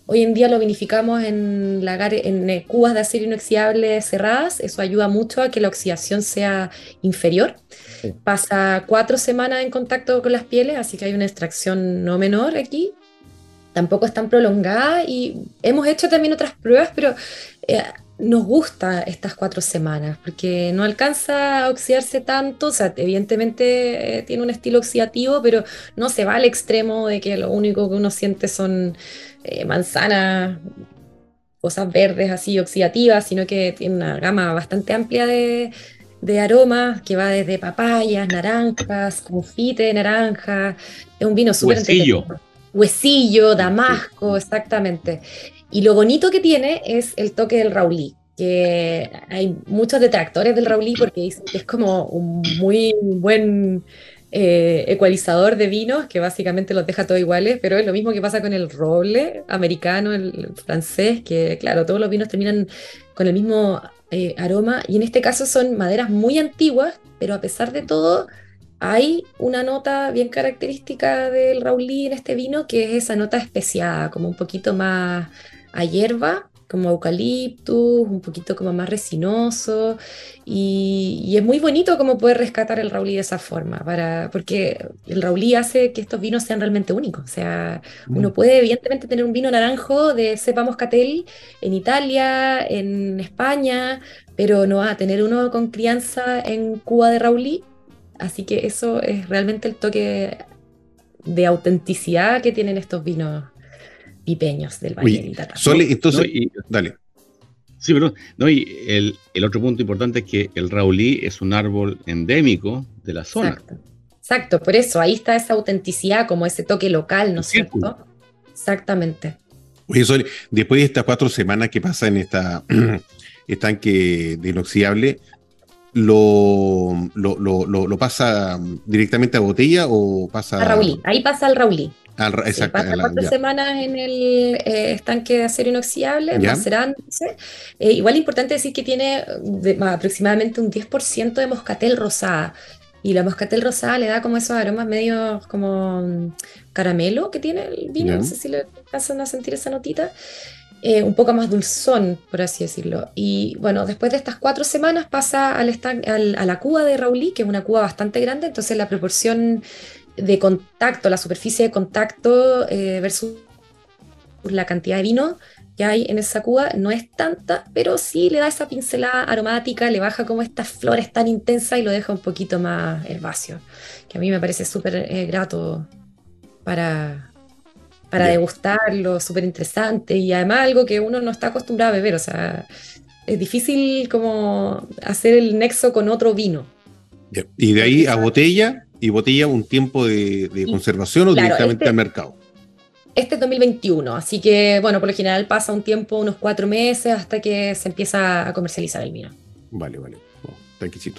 Hoy en día lo vinificamos en, lagares, en eh, cubas de acero inoxidable cerradas. Eso ayuda mucho a que la oxidación sea inferior. Pasa cuatro semanas en contacto con las pieles, así que hay una extracción no menor aquí tampoco es tan prolongada y hemos hecho también otras pruebas, pero eh, nos gusta estas cuatro semanas porque no alcanza a oxidarse tanto, o sea, evidentemente eh, tiene un estilo oxidativo, pero no se va al extremo de que lo único que uno siente son eh, manzanas, cosas verdes así oxidativas, sino que tiene una gama bastante amplia de, de aromas que va desde papayas, naranjas, confite de naranja, es un vino súper Huesillo, Damasco, exactamente. Y lo bonito que tiene es el toque del Raulí, que hay muchos detractores del Raulí porque dicen que es como un muy buen eh, ecualizador de vinos, que básicamente los deja todos iguales, pero es lo mismo que pasa con el roble americano, el, francés, que claro, todos los vinos terminan con el mismo eh, aroma, y en este caso son maderas muy antiguas, pero a pesar de todo hay una nota bien característica del Raulí en este vino, que es esa nota especiada, como un poquito más a hierba, como eucaliptus, un poquito como más resinoso, y, es muy bonito como poder rescatar el Raulí de esa forma, para, porque el Raulí hace que estos vinos sean realmente únicos, o sea, uno mm. puede evidentemente tener un vino naranjo de cepa moscatel en Italia, en España, pero no va a tener uno con crianza en Cuba de Raulí, Así que eso es realmente el toque de autenticidad que tienen estos vinos pipeños del Valle de Itata. Sole, entonces, dale. Sí, pero no, y el, el, otro punto importante es que el raulí es un árbol endémico de la zona. Exacto. Exacto, por eso ahí está esa autenticidad, como ese toque local, ¿no es cierto? Exactamente. Oye, Sole, después de estas cuatro semanas que pasa en esta estanque de inoxidable, ¿lo, lo, lo, lo, pasa directamente a botella o pasa a Raulí? Ahí pasa al Raulí. Al, exacto, pasa cuatro semanas en el eh, estanque de acero inoxidable, macerándose. Eh, igual es importante decir que tiene aproximadamente un 10% de moscatel rosada. Y la moscatel rosada le da como esos aromas medio como mm, caramelo que tiene el vino. No sé si le pasan a sentir esa notita. Eh, un poco más dulzón, por así decirlo. Y bueno, después de estas cuatro semanas pasa al, al a la cuba de Raulí, que es una cuba bastante grande, entonces la proporción de contacto, la superficie de contacto eh, versus la cantidad de vino que hay en esa cuba no es tanta, pero sí le da esa pincelada aromática, le baja como estas flores tan intensas y lo deja un poquito más herbáceo, que a mí me parece súper eh, grato para, para degustarlo, súper interesante y además algo que uno no está acostumbrado a beber, o sea, es difícil como hacer el nexo con otro vino. Y de ahí a botella y botella un tiempo de, conservación o directamente este al mercado. Este es 2021, así que bueno, por lo general pasa un tiempo, unos cuatro meses, hasta que se empieza a comercializar el vino. Vale, vale.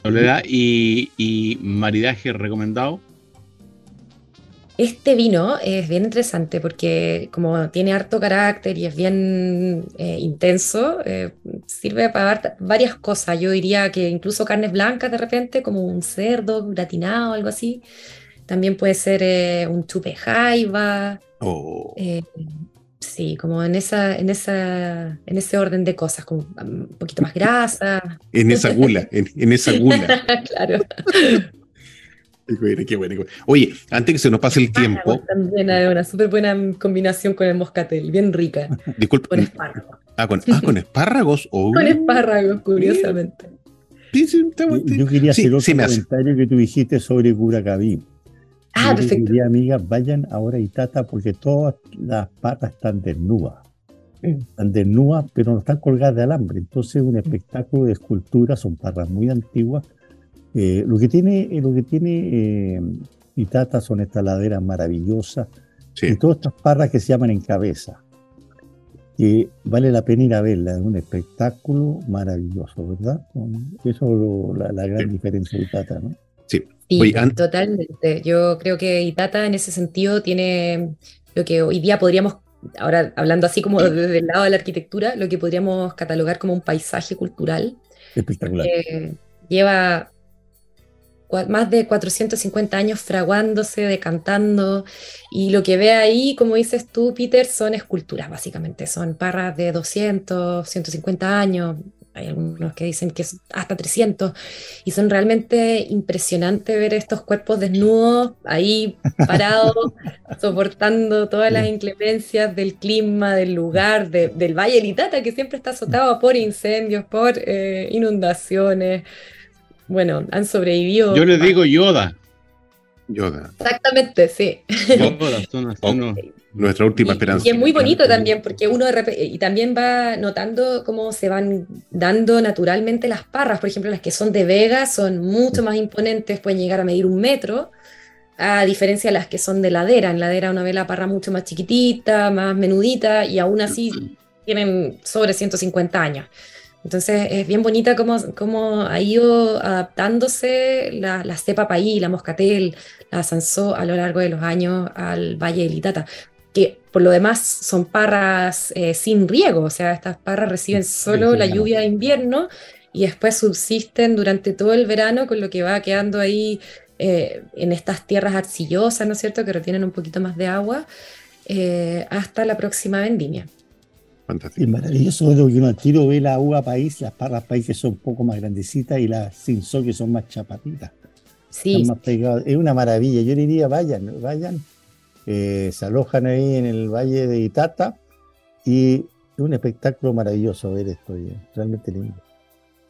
Soledad, ¿y, ¿Y maridaje recomendado? Este vino es bien interesante porque como tiene harto carácter y es bien eh, intenso, eh, sirve para varias cosas. Yo diría que incluso carnes blancas de repente, como un cerdo gratinado, algo así. También puede ser eh, un chupe jaiba. Oh. sí, como en esa, en esa, en ese orden de cosas, como un poquito más grasa. en esa gula, en, en esa gula. claro. Qué bueno, Oye, antes que se nos pase el tiempo. También hay una súper buena combinación con el moscatel, bien rica. Disculpe. Con espárragos. Ah, con, ah, con espárragos. Oh. Con espárragos, curiosamente. Sí, sí, yo, quería hacer otro comentario que tú dijiste sobre Curacaví. Ah, yo perfecto. Quería, amigas, vayan ahora a Itata porque todas las patas están desnudas. Mm. Están desnudas, pero no están colgadas de alambre. Entonces, es un espectáculo de escultura, son parras muy antiguas eh, lo que tiene, eh, lo que tiene eh, Itata son estas laderas maravillosas y todas estas parras que se llaman en cabeza. Que vale la pena ir a verla, es un espectáculo maravilloso, ¿verdad? Eso es la, gran diferencia de Itata, ¿no? Sí, totalmente. Yo creo que Itata en ese sentido tiene lo que hoy día podríamos, ahora hablando así como desde el lado de la arquitectura, lo que podríamos catalogar como un paisaje cultural. Espectacular. lleva más de 450 años fraguándose, decantando, y lo que ve ahí, como dices tú, Peter, son esculturas, básicamente, son parras de 200, 150 años, hay algunos que dicen que es hasta 300, y son realmente impresionante ver estos cuerpos desnudos ahí parados, soportando todas las inclemencias del clima, del lugar, del Valle Litata, que siempre está azotado por incendios, por eh, inundaciones, bueno, han sobrevivido. Yo les digo Yoda. Yoda. Exactamente, sí. Yoda, nuestra última esperanza. Y es muy bonito también, porque uno y también va notando cómo se van dando naturalmente las parras. Por ejemplo, las que son de Vega son mucho más imponentes, pueden llegar a medir un metro, a diferencia de las que son de ladera. En ladera uno ve la parra mucho más chiquitita, más menudita, y aún así tienen sobre 150 años. Entonces es bien bonita cómo, ha ido adaptándose la, la cepa paí, la moscatel, la sansó a lo largo de los años al Valle del Itata, que por lo demás son parras eh, sin riego, o sea, estas parras reciben solo la lluvia de invierno y después subsisten durante todo el verano con lo que va quedando ahí eh, en estas tierras arcillosas, ¿no es cierto?, que retienen un poquito más de agua eh, hasta la próxima vendimia. Es maravilloso lo que uno al tiro ve la uva país, las parras país que son un poco más grandecitas y las cinzó que son más chapatitas. Sí. Es una maravilla. Yo diría, vayan, vayan. Eh, se alojan ahí en el valle de Itata y es un espectáculo maravilloso ver esto, realmente lindo.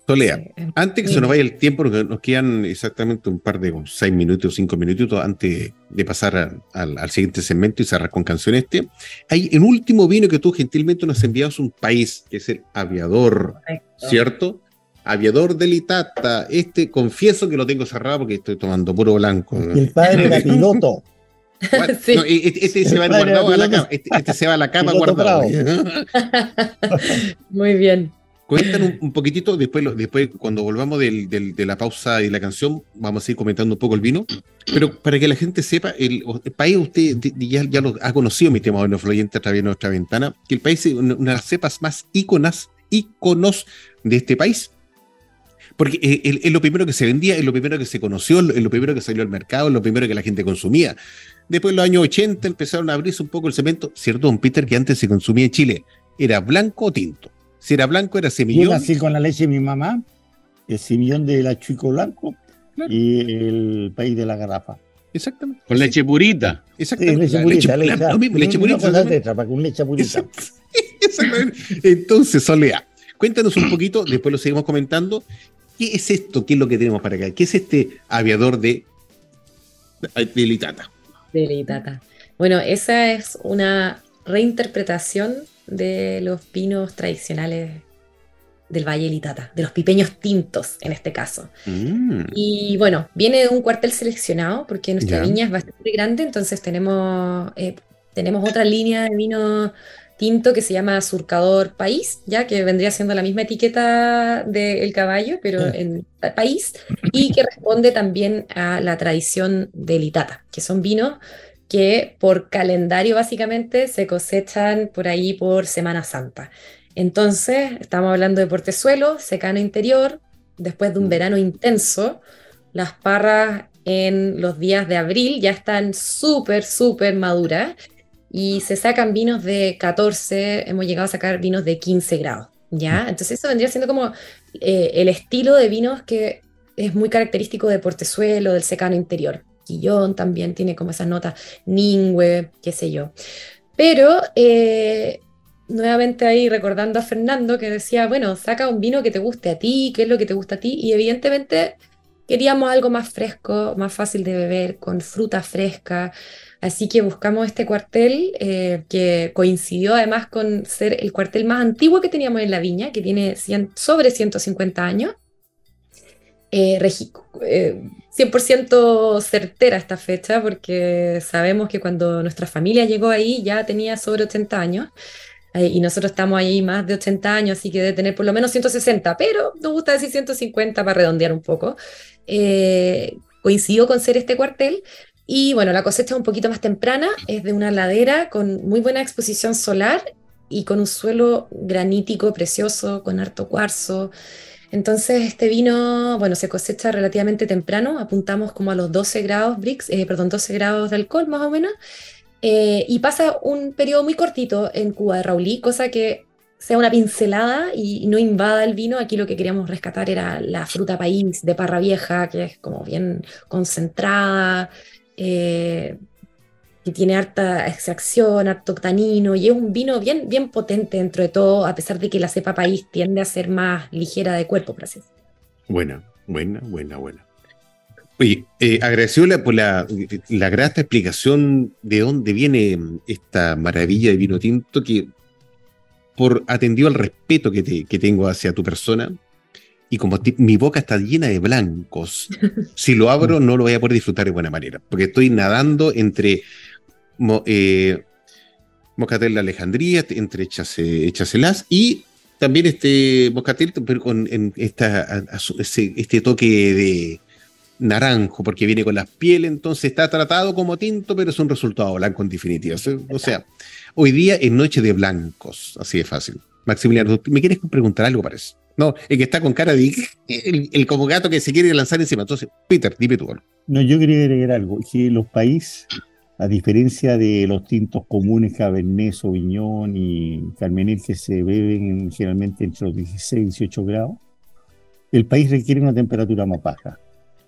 Solea, antes que se nos vaya el tiempo, nos quedan exactamente un par de seis minutos, o cinco minutos antes de pasar al siguiente segmento y cerrar con canción este. Hay un último vino que tú gentilmente nos enviaste un país, que es el Aviador, ¿cierto? Aviador de Litata. Este, confieso que lo tengo cerrado porque estoy tomando puro blanco. El padre era piloto. este, este, se va guardado a la cama. Este, este, se va a la cama guardado. Muy bien. Cuéntanos un, poquitito, después, después cuando volvamos del, de la pausa y la canción, vamos a ir comentando un poco el vino, pero para que la gente sepa, el, país usted ya, ya, lo ha conocido, mi tema bueno, fluyente a través de nuestra ventana, que el país es una, de las cepas más íconas, íconos de este país. Porque es, lo primero que se vendía, es lo primero que se conoció, es lo primero que salió al mercado, es lo primero que la gente consumía. Después, en los años 80, empezaron a abrirse un poco el cemento, ¿cierto, don Peter? Que antes se consumía en Chile. ¿Era blanco o tinto? Si era blanco, era semillón. Yo nací con la leche de mi mamá, el semillón de la Chico Blanco y el país de la garrafa. Exactamente. Con leche purita. Exactamente. leche purita. Leche, mismo, leche purita. No, letra, para con leche purita. Exactamente. Entonces, Solea, cuéntanos un poquito, después lo seguimos comentando. ¿Qué es esto? ¿Qué es lo que tenemos para acá? ¿Qué es este aviador de, de Litata? De Litata. Bueno, esa es una reinterpretación de los vinos tradicionales del Valle Litata, de los pipeños tintos en este caso. Mm. Y bueno, viene de un cuartel seleccionado porque nuestra viña es bastante grande, entonces tenemos, eh, tenemos otra línea de vino tinto que se llama Surcador País, ya que vendría siendo la misma etiqueta del caballo, pero en país, y que responde también a la tradición de Litata, que son vinos que por calendario básicamente se cosechan por ahí por Semana Santa. Entonces, estamos hablando de portezuelo, secano interior, después de un mm. verano intenso, las parras en los días de abril ya están súper, súper maduras y se sacan vinos de 14, hemos llegado a sacar vinos de 15 grados, ¿ya? Mm. Entonces eso vendría siendo como eh, el estilo de vinos que es muy característico de portezuelo, del secano interior. También tiene como esa nota, Ningüe, qué sé yo. Pero eh, nuevamente ahí recordando a Fernando que decía, bueno, saca un vino que te guste a ti, qué es lo que te gusta a ti, y evidentemente queríamos algo más fresco, más fácil de beber, con fruta fresca. Así que buscamos este cuartel eh, que coincidió además con ser el cuartel más antiguo que teníamos en la viña, que tiene sobre 150 años. Eh, 100% certera esta fecha porque sabemos que cuando nuestra familia llegó ahí ya tenía sobre 80 años eh, y nosotros estamos ahí más de 80 años, así que debe tener por lo menos 160, pero nos gusta decir 150 para redondear un poco. Eh, coincidió con ser este cuartel. Y bueno, la cosecha es un poquito más temprana, es de una ladera con muy buena exposición solar y con un suelo granítico precioso, con harto cuarzo. Entonces, este vino, bueno, se cosecha relativamente temprano, apuntamos como a los 12 grados Brix, eh, perdón, 12 grados de alcohol más o menos, eh, y pasa un periodo muy cortito en Cuba de Raulí, cosa que sea una pincelada y no invada el vino. Aquí lo que queríamos rescatar era la fruta país de Parra Vieja, que es como bien concentrada, eh, que tiene harta extracción, harto tanino, y es un vino bien, bien potente dentro de todo, a pesar de que la cepa país tiende a ser más ligera de cuerpo, por Buena, buena, buena, buena. Oye, eh, agradecido por la, la grata explicación de dónde viene esta maravilla de vino tinto que por atendido al respeto que, que tengo hacia tu persona, y como mi boca está llena de blancos, si lo abro no lo voy a poder disfrutar de buena manera, porque estoy nadando entre eh, Moscatel de Alejandría, entre Echacelas, y también este Moscatel con esta, este toque de naranjo, porque viene con las pieles, entonces está tratado como tinto, pero es un resultado blanco en definitiva. O sea, hoy día es noche de blancos, así de fácil. Maximiliano, ¿me quieres preguntar algo, parece? No, el que está con cara de el, como gato que se quiere lanzar encima. Entonces, Peter, dime tú. No, yo quería agregar algo, que los países a diferencia de los tintos comunes Cabernet Sauvignon y Carmener que se beben generalmente entre los 16 y 18 grados, el país requiere una temperatura más baja,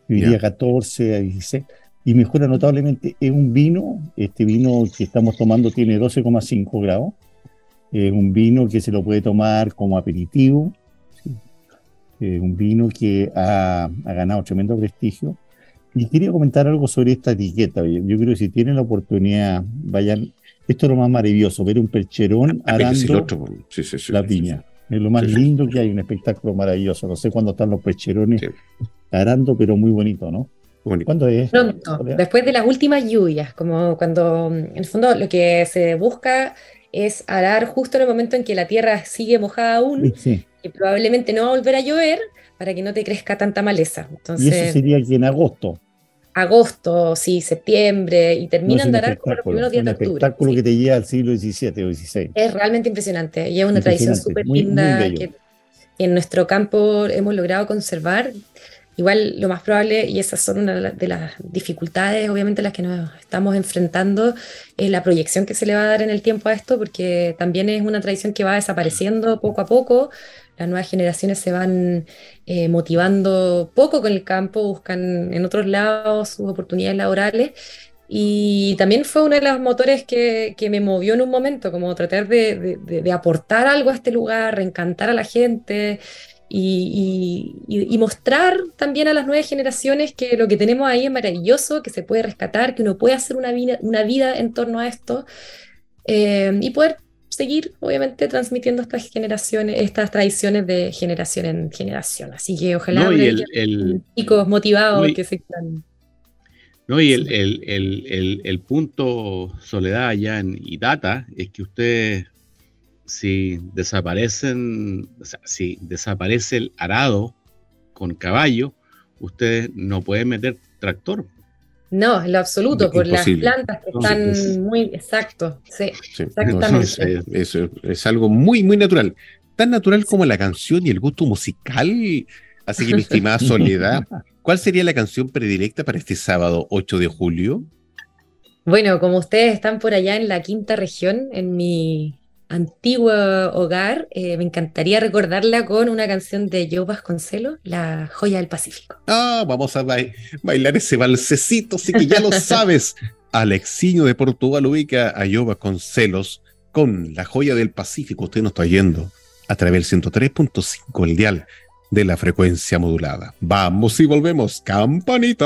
diría 14 a 16, y mejora notablemente. Es un vino, este vino que estamos tomando tiene 12,5 grados, es un vino que se lo puede tomar como aperitivo, eh, un vino que ha, ganado tremendo prestigio. Y quería comentar algo sobre esta etiqueta. Yo, creo que si tienen la oportunidad, vayan. Esto es lo más maravilloso, ver un percherón arando la piña. Es lo más lindo que hay, un espectáculo maravilloso. No sé cuándo están los percherones arando, pero muy bonito, ¿no? ¿Cuándo es? Pronto, después de las últimas lluvias, como cuando en el fondo lo que se busca es arar justo en el momento en que la tierra sigue mojada aún y probablemente no va a volver a llover para que no te crezca tanta maleza. Entonces, y eso sería aquí en agosto. Agosto, sí, septiembre, y terminan de arar como los primeros días de octubre. Un espectáculo que te lleva al siglo XVII o XVI. Es realmente impresionante y es una tradición súper linda que en nuestro campo hemos logrado conservar Igual lo más probable, y esas son una de las dificultades, obviamente, las que nos estamos enfrentando, es la proyección que se le va a dar en el tiempo a esto, porque también es una tradición que va desapareciendo poco a poco. Las nuevas generaciones se van eh, motivando poco con el campo, buscan en otros lados sus oportunidades laborales. Y también fue uno de los motores que, que me movió en un momento, como tratar de, de, de aportar algo a este lugar, reencantar a la gente, y, mostrar también a las nuevas generaciones que lo que tenemos ahí es maravilloso, que se puede rescatar, que uno puede hacer una vida, una vida en torno a esto eh, y poder seguir, obviamente, transmitiendo estas generaciones, estas tradiciones de generación en generación. Así que ojalá no, el, chicos motivados que se quieran. No, y el, el, punto soledad allá en es que ustedes si desaparecen, o sea, si desaparece el arado con caballo, ustedes no pueden meter tractor. No, en lo absoluto, por las plantas que están muy exacto. Sí, exactamente. es, algo muy, muy natural. Tan natural como la canción y el gusto musical. Así que, mi estimada Soledad, ¿cuál sería la canción predilecta para este sábado 8 de julio? Bueno, como ustedes están por allá en la quinta región, en mi antiguo hogar, eh, me encantaría recordarla con una canción de Joe Vasconcelos, La Joya del Pacífico. Ah, vamos a bailar ese balsecito, así que ya lo sabes. Alexiño de Portugal ubica a Joe Vasconcelos con La Joya del Pacífico. Usted nos está yendo a través del 103.5, el dial de la frecuencia modulada. Vamos y volvemos, campanita.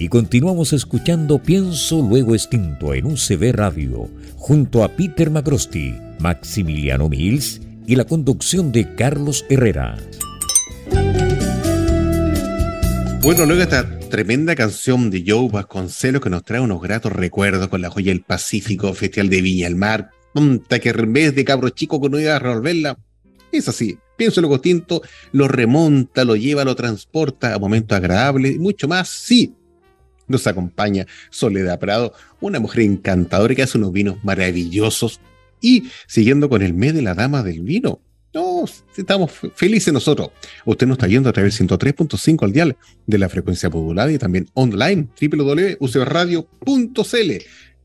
Y continuamos escuchando Pienso Luego Extinto en UCB Radio, junto a Peter Macrosti, Maximiliano Mills y la conducción de Carlos Herrera. Bueno, luego esta tremenda canción de Joe Vasconcelos que nos trae unos gratos recuerdos con la joya del Pacífico, Festival de Viña del Mar, punta que en vez de cabro chico con no iba a revolverla, es así. Pienso lo distinto, lo remonta, lo lleva, lo transporta a momentos agradables y mucho más. Sí, nos acompaña Soledad Prado, una mujer encantadora que hace unos vinos maravillosos. Y siguiendo con el mes de la dama del vino, no, estamos felices nosotros. Usted nos está viendo a través del 103.5 al dial de la frecuencia modulada y también online, www.ucradio.cl.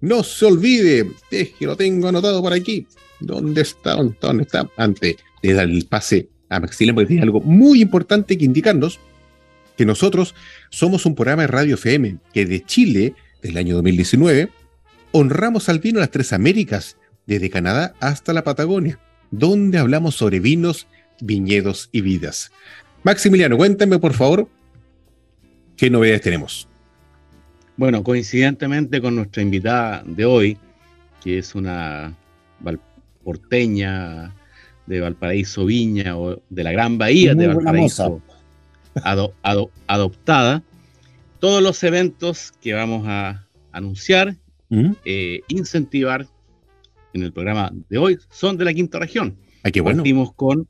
No se olvide, es que lo tengo anotado por aquí. ¿Dónde está? ¿Dónde está? Antes de dar el pase a Maximiliano, porque tiene algo muy importante que indicarnos que nosotros somos un programa de Radio FM que de Chile, del año 2019, honramos al vino de las tres Américas, desde Canadá hasta la Patagonia, donde hablamos sobre vinos, viñedos y vidas. Maximiliano, cuéntame por favor qué novedades tenemos. Bueno, coincidentemente con nuestra invitada de hoy, que es una porteña de Valparaíso Viña o de la Gran Bahía de Valparaíso, adoptada, todos los eventos que vamos a anunciar, ¿Mm? eh, incentivar en el programa de hoy son de la quinta región. Ah, bueno. Partimos con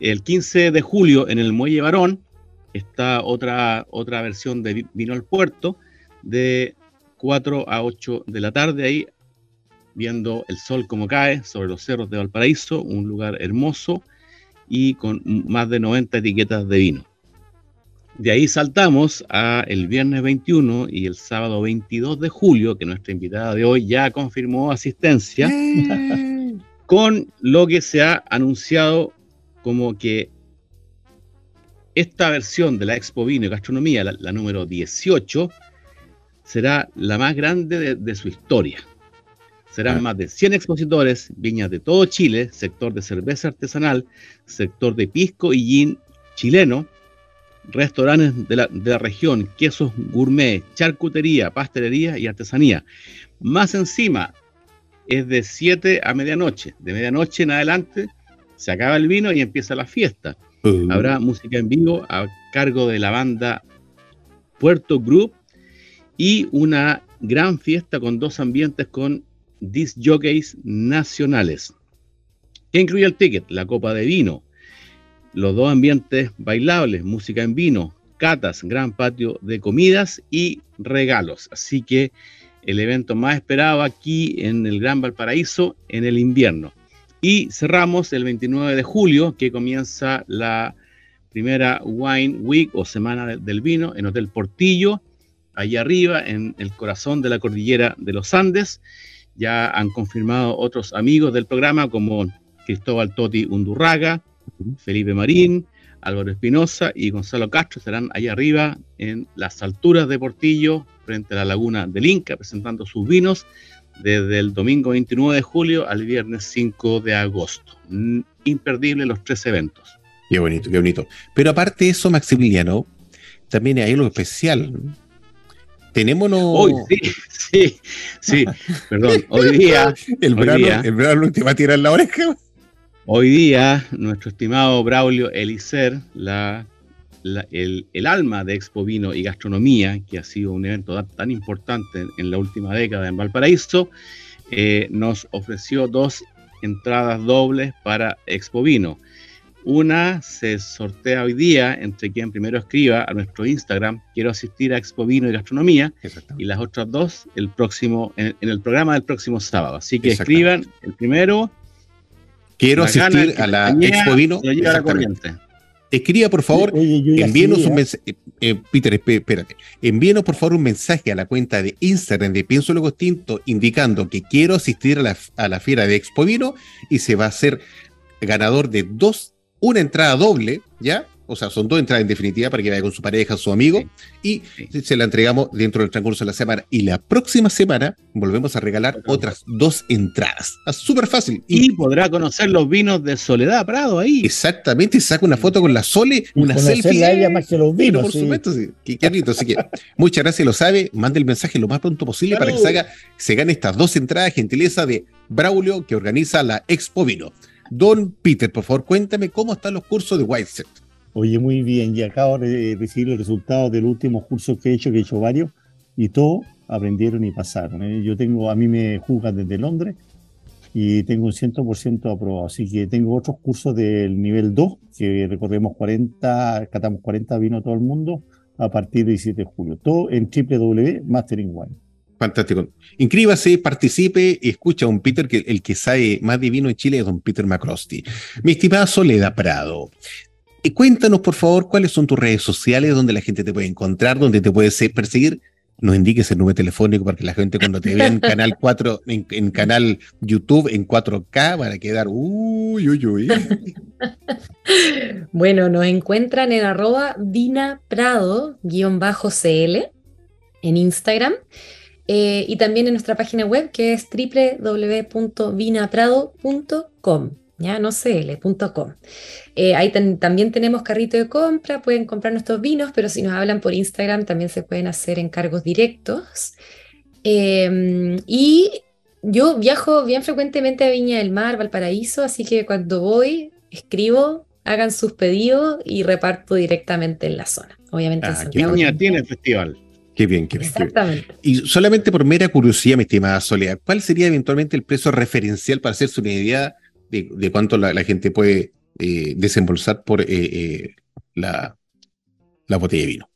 el 15 de julio en el Muelle Barón, está otra, otra versión de Vino al Puerto, de 4 a 8 de la tarde ahí, viendo el sol como cae sobre los cerros de Valparaíso, un lugar hermoso y con más de 90 etiquetas de vino. De ahí saltamos a el viernes 21 y el sábado 22 de julio, que nuestra invitada de hoy ya confirmó asistencia, con lo que se ha anunciado como que esta versión de la Expo Vino y Gastronomía, la, número 18, será la más grande de, su historia. Serán más de 100 expositores, viñas de todo Chile, sector de cerveza artesanal, sector de pisco y gin chileno, restaurantes de la, región, quesos gourmet, charcutería, pastelería y artesanía. Más encima, es de 7 a medianoche. De medianoche en adelante se acaba el vino y empieza la fiesta. Uh. Habrá música en vivo a cargo de la banda Puerto Group y una gran fiesta con dos ambientes con disc jockeys nacionales. ¿Qué incluye el ticket? La copa de vino, los dos ambientes bailables, música en vino, catas, gran patio de comidas y regalos. Así que el evento más esperado aquí en el Gran Valparaíso en el invierno. Y cerramos el 29 de julio, que comienza la primera Wine Week o Semana del Vino en Hotel Portillo, allá arriba, en el corazón de la cordillera de los Andes. Ya han confirmado otros amigos del programa como Cristóbal Toti Undurraga, Felipe Marín, Álvaro Espinosa y Gonzalo Castro estarán allá arriba en las alturas de Portillo, frente a la laguna del Inca, presentando sus vinos desde el domingo 29 de julio al viernes 5 de agosto. Mm, imperdible los tres eventos. Qué bonito, qué bonito. Pero aparte de eso, Maximiliano, también hay algo especial. Tenemos Hoy, sí, sí, sí, perdón, hoy día... El verano, el verano te va a tirar la oreja. Hoy día, nuestro estimado Braulio Elicer, el, alma de Expo Vino y Gastronomía, que ha sido un evento tan, importante en la última década en Valparaíso, eh, nos ofreció dos entradas dobles para Expo Vino. Una se sortea hoy día entre quien primero escriba a nuestro Instagram, quiero asistir a Expo Vino y Gastronomía, y las otras dos el próximo, en, el programa del próximo sábado. Así que escriban el primero Quiero asistir a la Expo Vino. Escriba, por favor, envíenos un mensaje. Eh, eh, Peter, espérate. Envíenos, por favor, un mensaje a la cuenta de Instagram de Pienso Luego Tinto indicando que quiero asistir a la, a la fiera de Expo Vino y se va a ser ganador de dos, una entrada doble, ¿ya? O sea, son dos entradas en definitiva para que vaya con su pareja, su amigo, y se la entregamos dentro del transcurso de la semana. Y la próxima semana volvemos a regalar otras dos entradas. Es súper fácil. Y, podrá conocer los vinos de Soledad Prado ahí. Exactamente, saca una foto con la Sole, una selfie. A ella más que los vinos. por supuesto, sí. Qué, rico. Así que muchas gracias, lo sabe. Mande el mensaje lo más pronto posible para que se, haga, se gane estas dos entradas, gentileza de Braulio, que organiza la Expo Vino. Don Peter, por favor, cuéntame cómo están los cursos de Whiteset. Oye, muy bien, y acabo de recibir los resultados del último curso que he hecho, que he hecho varios, y todos aprendieron y pasaron. ¿eh? Yo tengo, a mí me juzgan desde Londres y tengo un 100% aprobado, así que tengo otros cursos del nivel 2, que recorremos 40, catamos 40 vino todo el mundo a partir del 17 de julio, todo en www.mastering Wine. Fantástico. Inscríbase, participe y escucha a un Peter que el que sabe más de vino en Chile es don Peter Macrosti. Mi estimada Soledad Prado, y cuéntanos por favor cuáles son tus redes sociales donde la gente te puede encontrar, donde te puede perseguir. Nos indiques el número telefónico para que la gente cuando te vea en canal 4, en, canal YouTube en 4K para quedar uy, uy, uy. Bueno, nos encuentran en arroba vinaprado-cl en Instagram eh, y también en nuestra página web que es www.vinaprado.com, ya no cl.com. Eh, ahí también tenemos carrito de compra, pueden comprar nuestros vinos, pero si nos hablan por Instagram también se pueden hacer encargos directos. Em, y yo viajo bien frecuentemente a Viña del Mar, Valparaíso, así que cuando voy, escribo, hagan sus pedidos y reparto directamente en la zona. Obviamente en ah, Santiago. Viña tiene festival. Qué bien, qué bien. Exactamente. Y solamente por mera curiosidad, mi estimada Soledad, ¿cuál sería eventualmente el precio referencial para hacerse una idea de, cuánto la, gente puede eh, desembolsar por eh, eh, la, la botella de vino?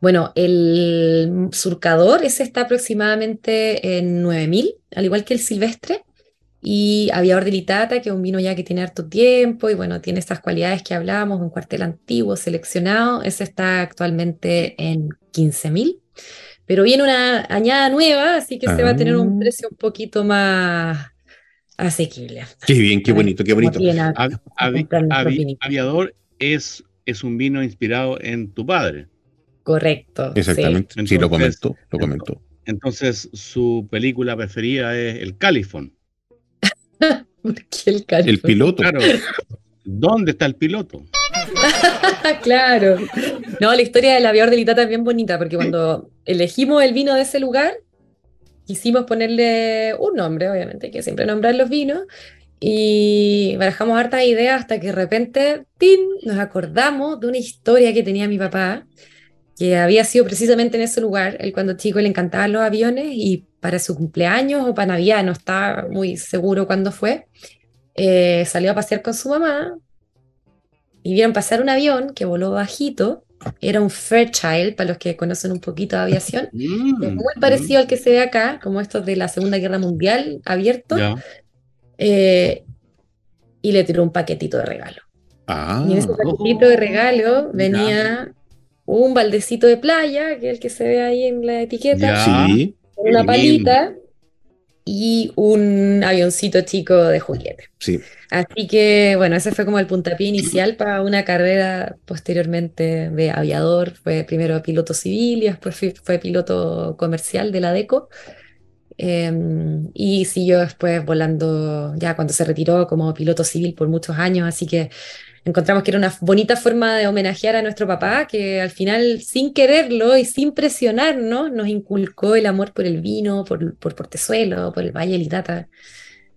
Bueno, el surcador, ese está aproximadamente en 9000, al igual que el silvestre. Y Aviador de Litata, que es un vino ya que tiene harto tiempo y bueno, tiene estas cualidades que hablábamos, un cuartel antiguo seleccionado, ese está actualmente en 15.000. Pero viene una añada nueva, así que se va a tener un ah. precio un poquito más asequible. Qué bien, qué bonito, qué bonito. aviador es, es un vino inspirado en tu padre. Correcto. Exactamente, sí, lo comentó, lo comentó. Entonces, su película preferida es El Califón. ¿Por qué el Califón? El piloto. Claro. ¿Dónde está el piloto? claro. No, la historia del aviador de Litata es bien bonita porque cuando elegimos el vino de ese lugar, quisimos ponerle un nombre, obviamente, que siempre nombrar los vinos, y barajamos hartas ideas hasta que de repente, ¡tin! nos acordamos de una historia que tenía mi papá, que había sido precisamente en ese lugar. Él cuando chico le encantaban los aviones y para su cumpleaños o para Navidad, no estaba muy seguro cuándo fue, eh, salió a pasear con su mamá y vieron pasar un avión que voló bajito. Era un Fairchild, para los que conocen un poquito de aviación. Mm, muy parecido al que se ve acá, como estos de la Segunda Guerra Mundial, abierto. Eh, y le tiró un paquetito de regalo. Ah, y en ese paquetito de regalo venía un baldecito de playa, que es el que se ve ahí en la etiqueta. Una palita y un avioncito chico de juguete. Sí. Así que, bueno, ese fue como el puntapié inicial para una carrera posteriormente de aviador. Fue primero piloto civil y después fue, piloto comercial de la DECO. Em, y siguió después volando, ya cuando se retiró como piloto civil por muchos años. Así que encontramos que era una bonita forma de homenajear a nuestro papá, que al final, sin quererlo y sin presionarnos, nos inculcó el amor por el vino, por, por Portezuelo, por el Valle Litata.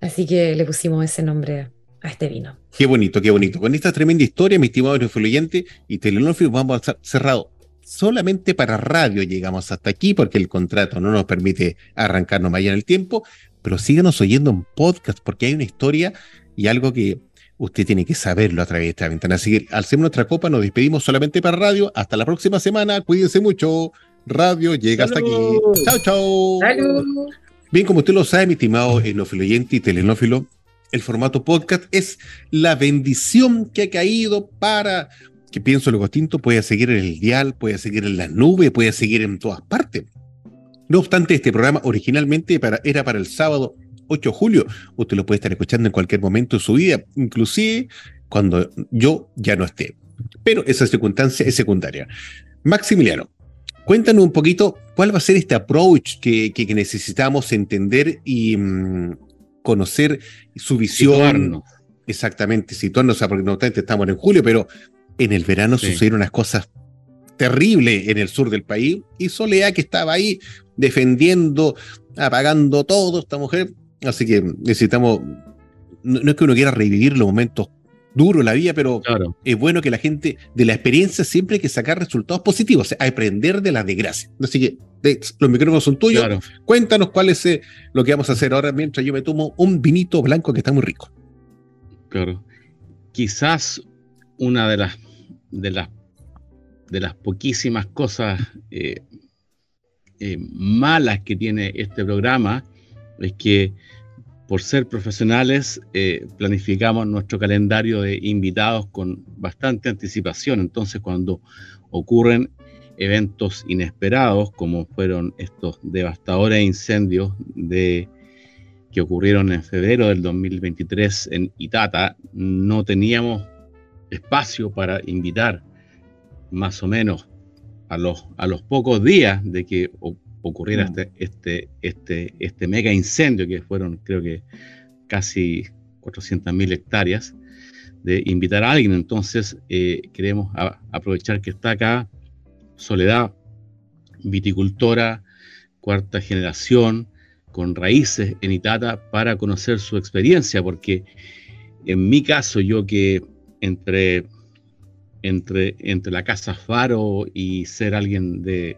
Así que le pusimos ese nombre a este vino. Qué bonito, qué bonito. Con esta tremenda historia, mi estimado influyente y Telenofil, vamos a estar cerrados. Solamente para radio llegamos hasta aquí porque el contrato no nos permite arrancarnos más allá en el tiempo, pero síganos oyendo en podcast porque hay una historia y algo que usted tiene que saberlo a través de esta ventana. Así que al ser nuestra copa nos despedimos solamente para radio. Hasta la próxima semana. Cuídense mucho. Radio llega hasta aquí. Chao, chao. Bien, como usted lo sabe, mi estimado enófilo y telenófilo, el formato podcast es la bendición que ha caído para que Pienso Lo Distinto pueda seguir en el dial, pueda seguir en la nube, pueda seguir en todas partes. No obstante, este programa originalmente era para el sábado 8 de julio. Usted lo puede estar escuchando en cualquier momento de su vida, inclusive cuando yo ya no esté. Pero esa circunstancia es secundaria. Maximiliano, cuéntanos un poquito cuál va a ser este approach que, necesitamos entender y mm, conocer su visión. Exactamente, situarnos, porque no estamos en julio, pero en el verano sucedieron unas cosas terribles en el sur del país y Soledad que estaba ahí defendiendo, apagando todo, esta mujer. Así que necesitamos, no, es que uno quiera revivir los momentos duros de la vida, pero es bueno que la gente de la experiencia siempre hay que sacar resultados positivos, aprender de la desgracia. Así que los micrófonos son tuyos. Cuéntanos cuál es eh, lo que vamos a hacer ahora mientras yo me tomo un vinito blanco que está muy rico. Claro. Quizás una de las de las de las poquísimas cosas eh, eh, malas que tiene este programa es que por ser profesionales eh, planificamos nuestro calendario de invitados con bastante anticipación. Entonces cuando ocurren eventos inesperados como fueron estos devastadores incendios que ocurrieron en febrero del 2023 en Itata, no teníamos espacio para invitar más o menos a los, a los pocos días de que ocurriera mm. este, este, este, este mega incendio, que fueron creo que casi 400.000 hectáreas, de invitar a alguien. Entonces eh, queremos aprovechar que está acá Soledad, viticultora, cuarta generación, con raíces en Itata, para conocer su experiencia, porque en mi caso, yo que entre entre, entre la casa Faro y ser alguien de,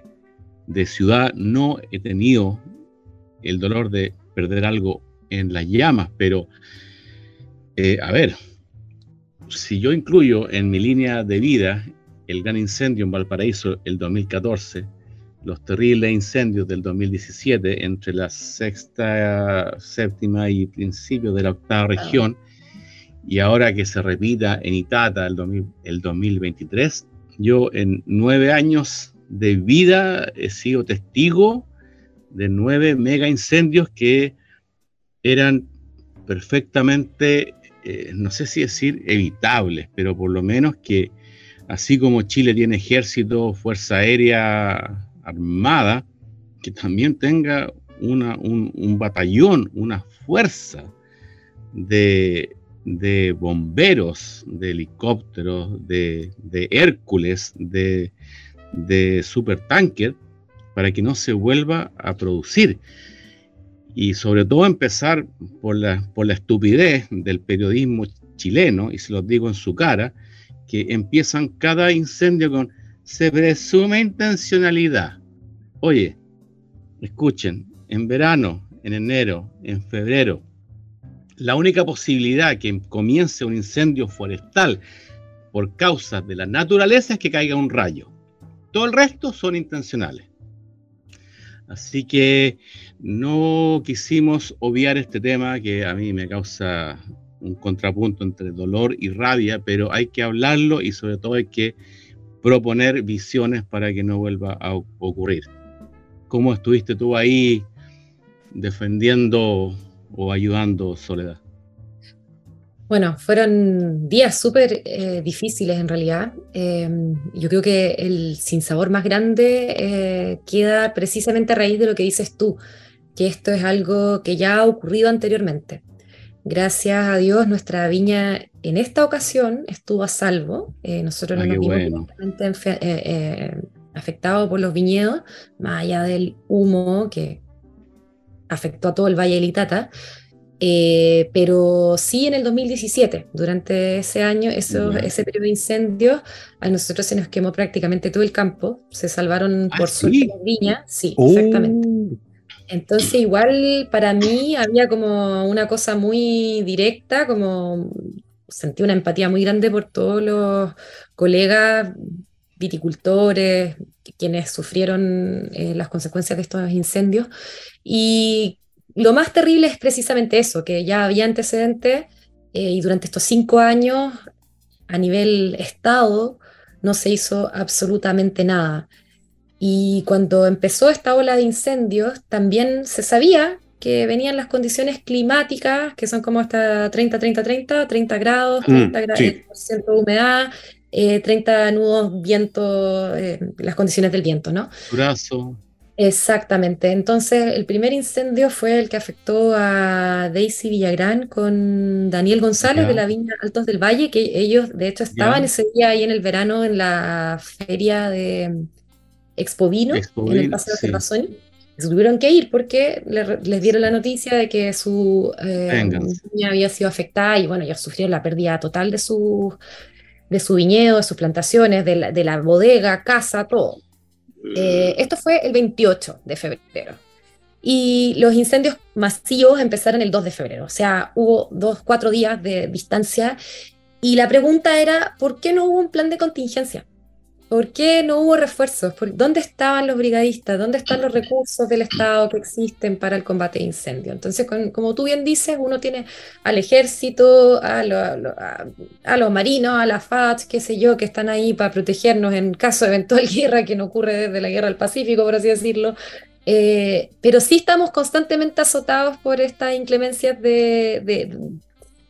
ciudad, no he tenido el dolor de perder algo en las llamas, pero eh, a ver, si yo incluyo en mi línea de vida el gran incendio en Valparaíso el 2014, los terribles incendios del 2017 entre la sexta, séptima y principio de la octava región, y ahora que se repita en Itata el, el 2023, yo en nueve años de vida he sido testigo de nueve mega incendios que eran perfectamente, eh, no sé si decir evitables, pero por lo menos que así como Chile tiene ejército, fuerza aérea armada, que también tenga un, batallón, una fuerza de de bomberos, de helicópteros, de, Hércules, de, de supertanker, para que no se vuelva a producir. Y sobre todo empezar por la, por la estupidez del periodismo chileno, y se los digo en su cara, que empiezan cada incendio con se presume intencionalidad. Oye, escuchen, en verano, en enero, en febrero, la única posibilidad que comience un incendio forestal por causa de la naturaleza es que caiga un rayo. Todo el resto son intencionales. Así que no quisimos obviar este tema que a mí me causa un contrapunto entre dolor y rabia, pero hay que hablarlo y sobre todo hay que proponer visiones para que no vuelva a ocurrir. ¿Cómo estuviste tú ahí defendiendo o ayudando Soledad? Bueno, fueron días súper eh, difíciles en realidad. Em, yo creo que el sinsabor más grande eh, queda precisamente a raíz de lo que dices tú, que esto es algo que ya ha ocurrido anteriormente. Gracias a Dios, nuestra viña en esta ocasión estuvo a salvo. Eh, nosotros no ah, nos vimos afectados por los viñedos, más allá del humo que afectó a todo el Valle de Litata. Eh, pero sí en el 2017, durante ese año, ese periodo de incendios, a nosotros se nos quemó prácticamente todo el campo, se salvaron ah, por suerte las viñas, sí, exactamente. Oh. Entonces igual para mí había como una cosa muy directa, como sentí una empatía muy grande por todos los colegas viticultores, quienes sufrieron eh, las consecuencias de estos incendios. Y lo más terrible es precisamente eso, que ya había antecedentes eh, y durante estos cinco años a nivel Estado no se hizo absolutamente nada. Y cuando empezó esta ola de incendios, también se sabía que venían las condiciones climáticas, que son como hasta 30, 30, 30, 30 grados, 30 mm, grados, de humedad, 30 nudos, viento, las condiciones del viento, ¿no? Brazo. Exactamente. Entonces, el primer incendio fue el que afectó a Daisy Villagrán con Daniel González de la Viña Altos del Valle, que ellos, de hecho, estaban ese día ahí en el verano en la feria de Expovino, en el Paseo de Razón. Tuvieron que ir porque les dieron la noticia de que su eh, viña había sido afectada y bueno, ellos sufrieron la pérdida total de su, de su viñedo, de sus plantaciones, de la, de la bodega, casa, todo. Eh, esto fue el 28 de febrero. Y los incendios masivos empezaron el 2 de febrero, o sea, hubo dos, cuatro días de distancia. Y la pregunta era, ¿por qué no hubo un plan de contingencia? ¿Por qué no hubo refuerzos? ¿Dónde estaban los brigadistas? ¿Dónde están los recursos del Estado que existen para el combate de incendios? Entonces, como tú bien dices, uno tiene al ejército, a, los marinos, a la FAT, qué sé yo, que están ahí para protegernos en caso de eventual guerra que no ocurre desde la guerra del Pacífico, por así decirlo. Eh, pero sí estamos constantemente azotados por estas inclemencias de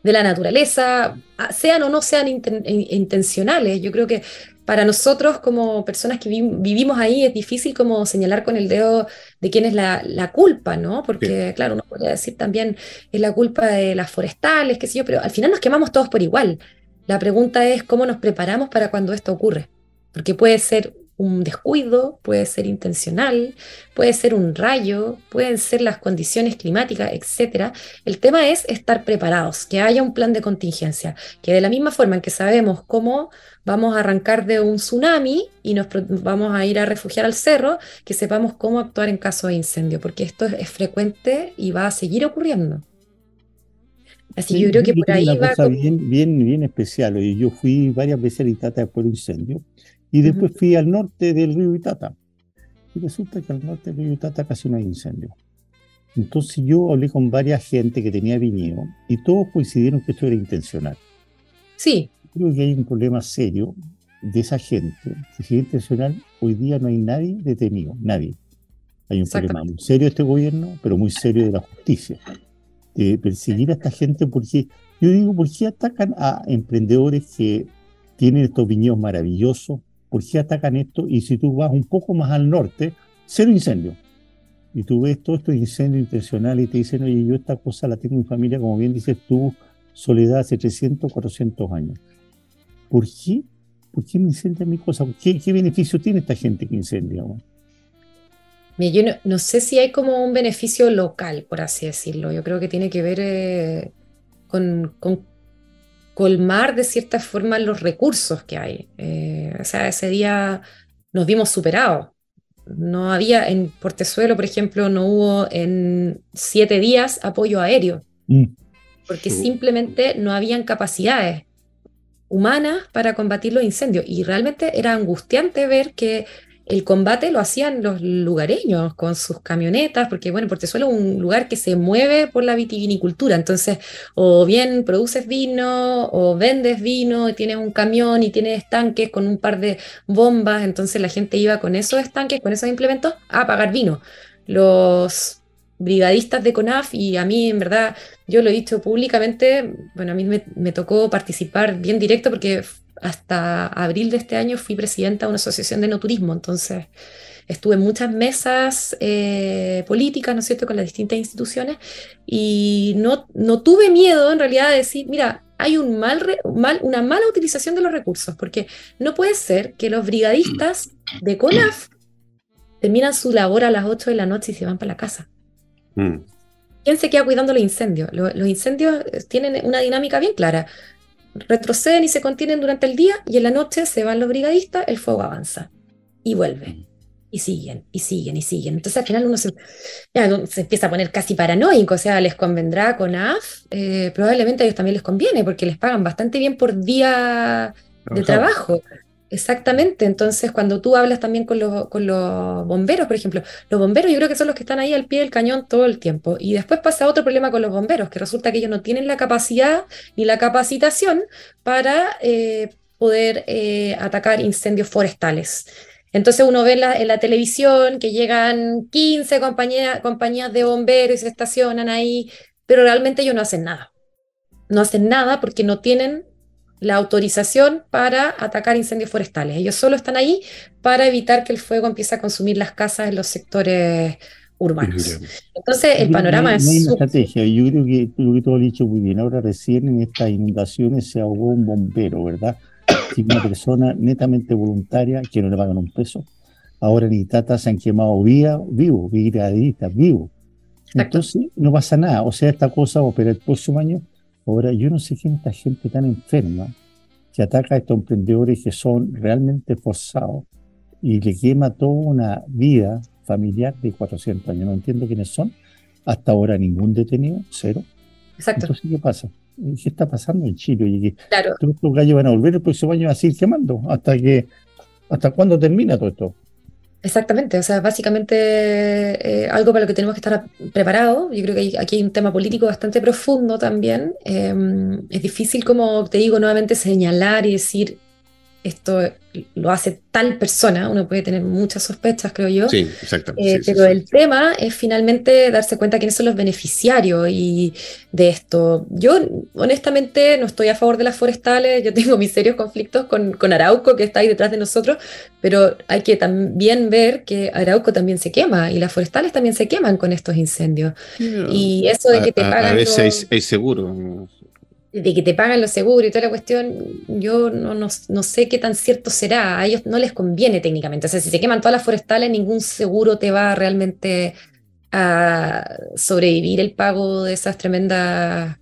la naturaleza, sean o no sean intencionales. Yo creo que para nosotros como personas que vivimos ahí es difícil como señalar con el dedo de quién es la, culpa, ¿no? Porque claro, uno podría decir también es la culpa de las forestales, qué sé yo, pero al final nos quemamos todos por igual. La pregunta es cómo nos preparamos para cuando esto ocurre, porque puede ser un descuido, puede ser intencional, puede ser un rayo, pueden ser las condiciones climáticas, etc. El tema es estar preparados, que haya un plan de contingencia, que de la misma forma en que sabemos cómo vamos a arrancar de un tsunami y nos vamos a ir a refugiar al cerro, que sepamos cómo actuar en caso de incendio, porque esto es, frecuente y va a seguir ocurriendo. Así que yo creo que por ahí va. Cosa bien, bien, bien especial. Yo fui varias veces a Itata después del incendio y después fui al norte del río Itata. Y resulta que al norte del río Itata casi no hay incendio. Entonces yo hablé con varias gente que tenía viñedo y todos coincidieron que esto era intencional. Sí, creo que hay un problema serio de esa gente. Si es intencional, hoy día no hay nadie detenido, nadie. Hay un problema muy serio de este gobierno, pero muy serio de la justicia. De perseguir a esta gente porque, yo digo, ¿por qué atacan a emprendedores que tienen estos viñedos maravillosos? ¿Por qué atacan esto? Y si tú vas un poco más al norte, cero incendio. Y tú ves todo estos incendios intencionales y te dicen, oye, yo esta cosa la tengo en mi familia, como bien dices tú, Soledad, hace 300, 400 años. ¿por qué? ¿Por qué me incendia mi cosa? ¿Qué, beneficio tiene esta gente que incendia? yo no, sé si hay como un beneficio local, por así decirlo. Yo creo que tiene que ver eh, con, colmar de cierta forma los recursos que hay. Eh, o sea, ese día nos vimos superados. No había en Portezuelo, por ejemplo, no hubo en siete días apoyo aéreo, mm. porque simplemente no habían capacidades humanas para combatir los incendios. Y realmente era angustiante ver que el combate lo hacían los lugareños con sus camionetas, porque bueno, Portezuelo es un lugar que se mueve por la vitivinicultura, entonces o bien produces vino o vendes vino, y tienes un camión y tienes estanques con un par de bombas, entonces la gente iba con esos estanques, con esos implementos a pagar vino. Los brigadistas de CONAF y a mí en verdad, yo lo he dicho públicamente, bueno, a mí me, tocó participar bien directo porque hasta abril de este año fui presidenta de una asociación de no turismo, entonces estuve en muchas mesas eh, políticas, ¿no es cierto?, con las distintas instituciones y no, no tuve miedo en realidad de decir, mira, hay un mal, mal, una mala utilización de los recursos, porque no puede ser que los brigadistas de CONAF terminan su labor a las 8 de la noche y se van para la casa. Mm. ¿Quién se queda cuidando los incendios? Los, incendios eh, tienen una dinámica bien clara. Retroceden y se contienen durante el día y en la noche se van los brigadistas, el fuego avanza y vuelve. Mm. Y siguen, y siguen, y siguen. Entonces al final uno se, empieza a poner casi paranoico, o sea, les convendrá con AF, eh, probablemente a ellos también les conviene porque les pagan bastante bien por día de trabajo. Exactamente, entonces cuando tú hablas también con los, con los bomberos, por ejemplo, los bomberos yo creo que son los que están ahí al pie del cañón todo el tiempo. Y después pasa otro problema con los bomberos, que resulta que ellos no tienen la capacidad ni la capacitación para eh, poder eh, atacar incendios forestales. Entonces uno ve en la, televisión que llegan 15 compañías de bomberos y se estacionan ahí, pero realmente ellos no hacen nada. No hacen nada porque no tienen la autorización para atacar incendios forestales. Ellos solo están ahí para evitar que el fuego empiece a consumir las casas en los sectores urbanos. Entonces, el panorama es... No hay una estrategia. Yo creo que lo que tú has dicho muy bien. Ahora recién en estas inundaciones se ahogó un bombero, ¿verdad? una persona netamente voluntaria que no le pagan un peso. Ahora en Itata se han quemado vía, vivo, brigadistas, vivo. Entonces no pasa nada. O sea, esta cosa va a operar el próximo año. Ahora, yo no sé quién es esta gente tan enferma que ataca a estos emprendedores que son realmente forzados y le quema toda una vida familiar de 400 años. No entiendo quiénes son. Hasta ahora ningún detenido, cero. Exacto. Entonces, ¿qué pasa? ¿Qué está pasando en Chile? Y claro. Todos estos gallos van a volver el próximo año a seguir quemando. ¿Hasta que hasta cuándo termina todo esto? Exactamente, o sea, básicamente eh, algo para lo que tenemos que estar preparados. Yo creo que aquí hay un tema político bastante profundo también. Em, es difícil, como te digo, nuevamente señalar y decir esto lo hace tal persona, uno puede tener muchas sospechas, creo yo. Sí, exacto. Eh, pero el tema es finalmente darse cuenta quiénes son los beneficiarios y de esto. Yo honestamente no estoy a favor de las forestales, yo tengo mis serios conflictos con, con Arauco, que está ahí detrás de nosotros, pero hay que también ver que Arauco también se quema y las forestales también se queman con estos incendios. Y eso de que te pagan... A, veces hay seguro de que te pagan los seguros y toda la cuestión, yo no, no, no, sé qué tan cierto será. A ellos no les conviene técnicamente. O sea, si se queman todas las forestales, ningún seguro te va realmente a sobrevivir el pago de esas tremendas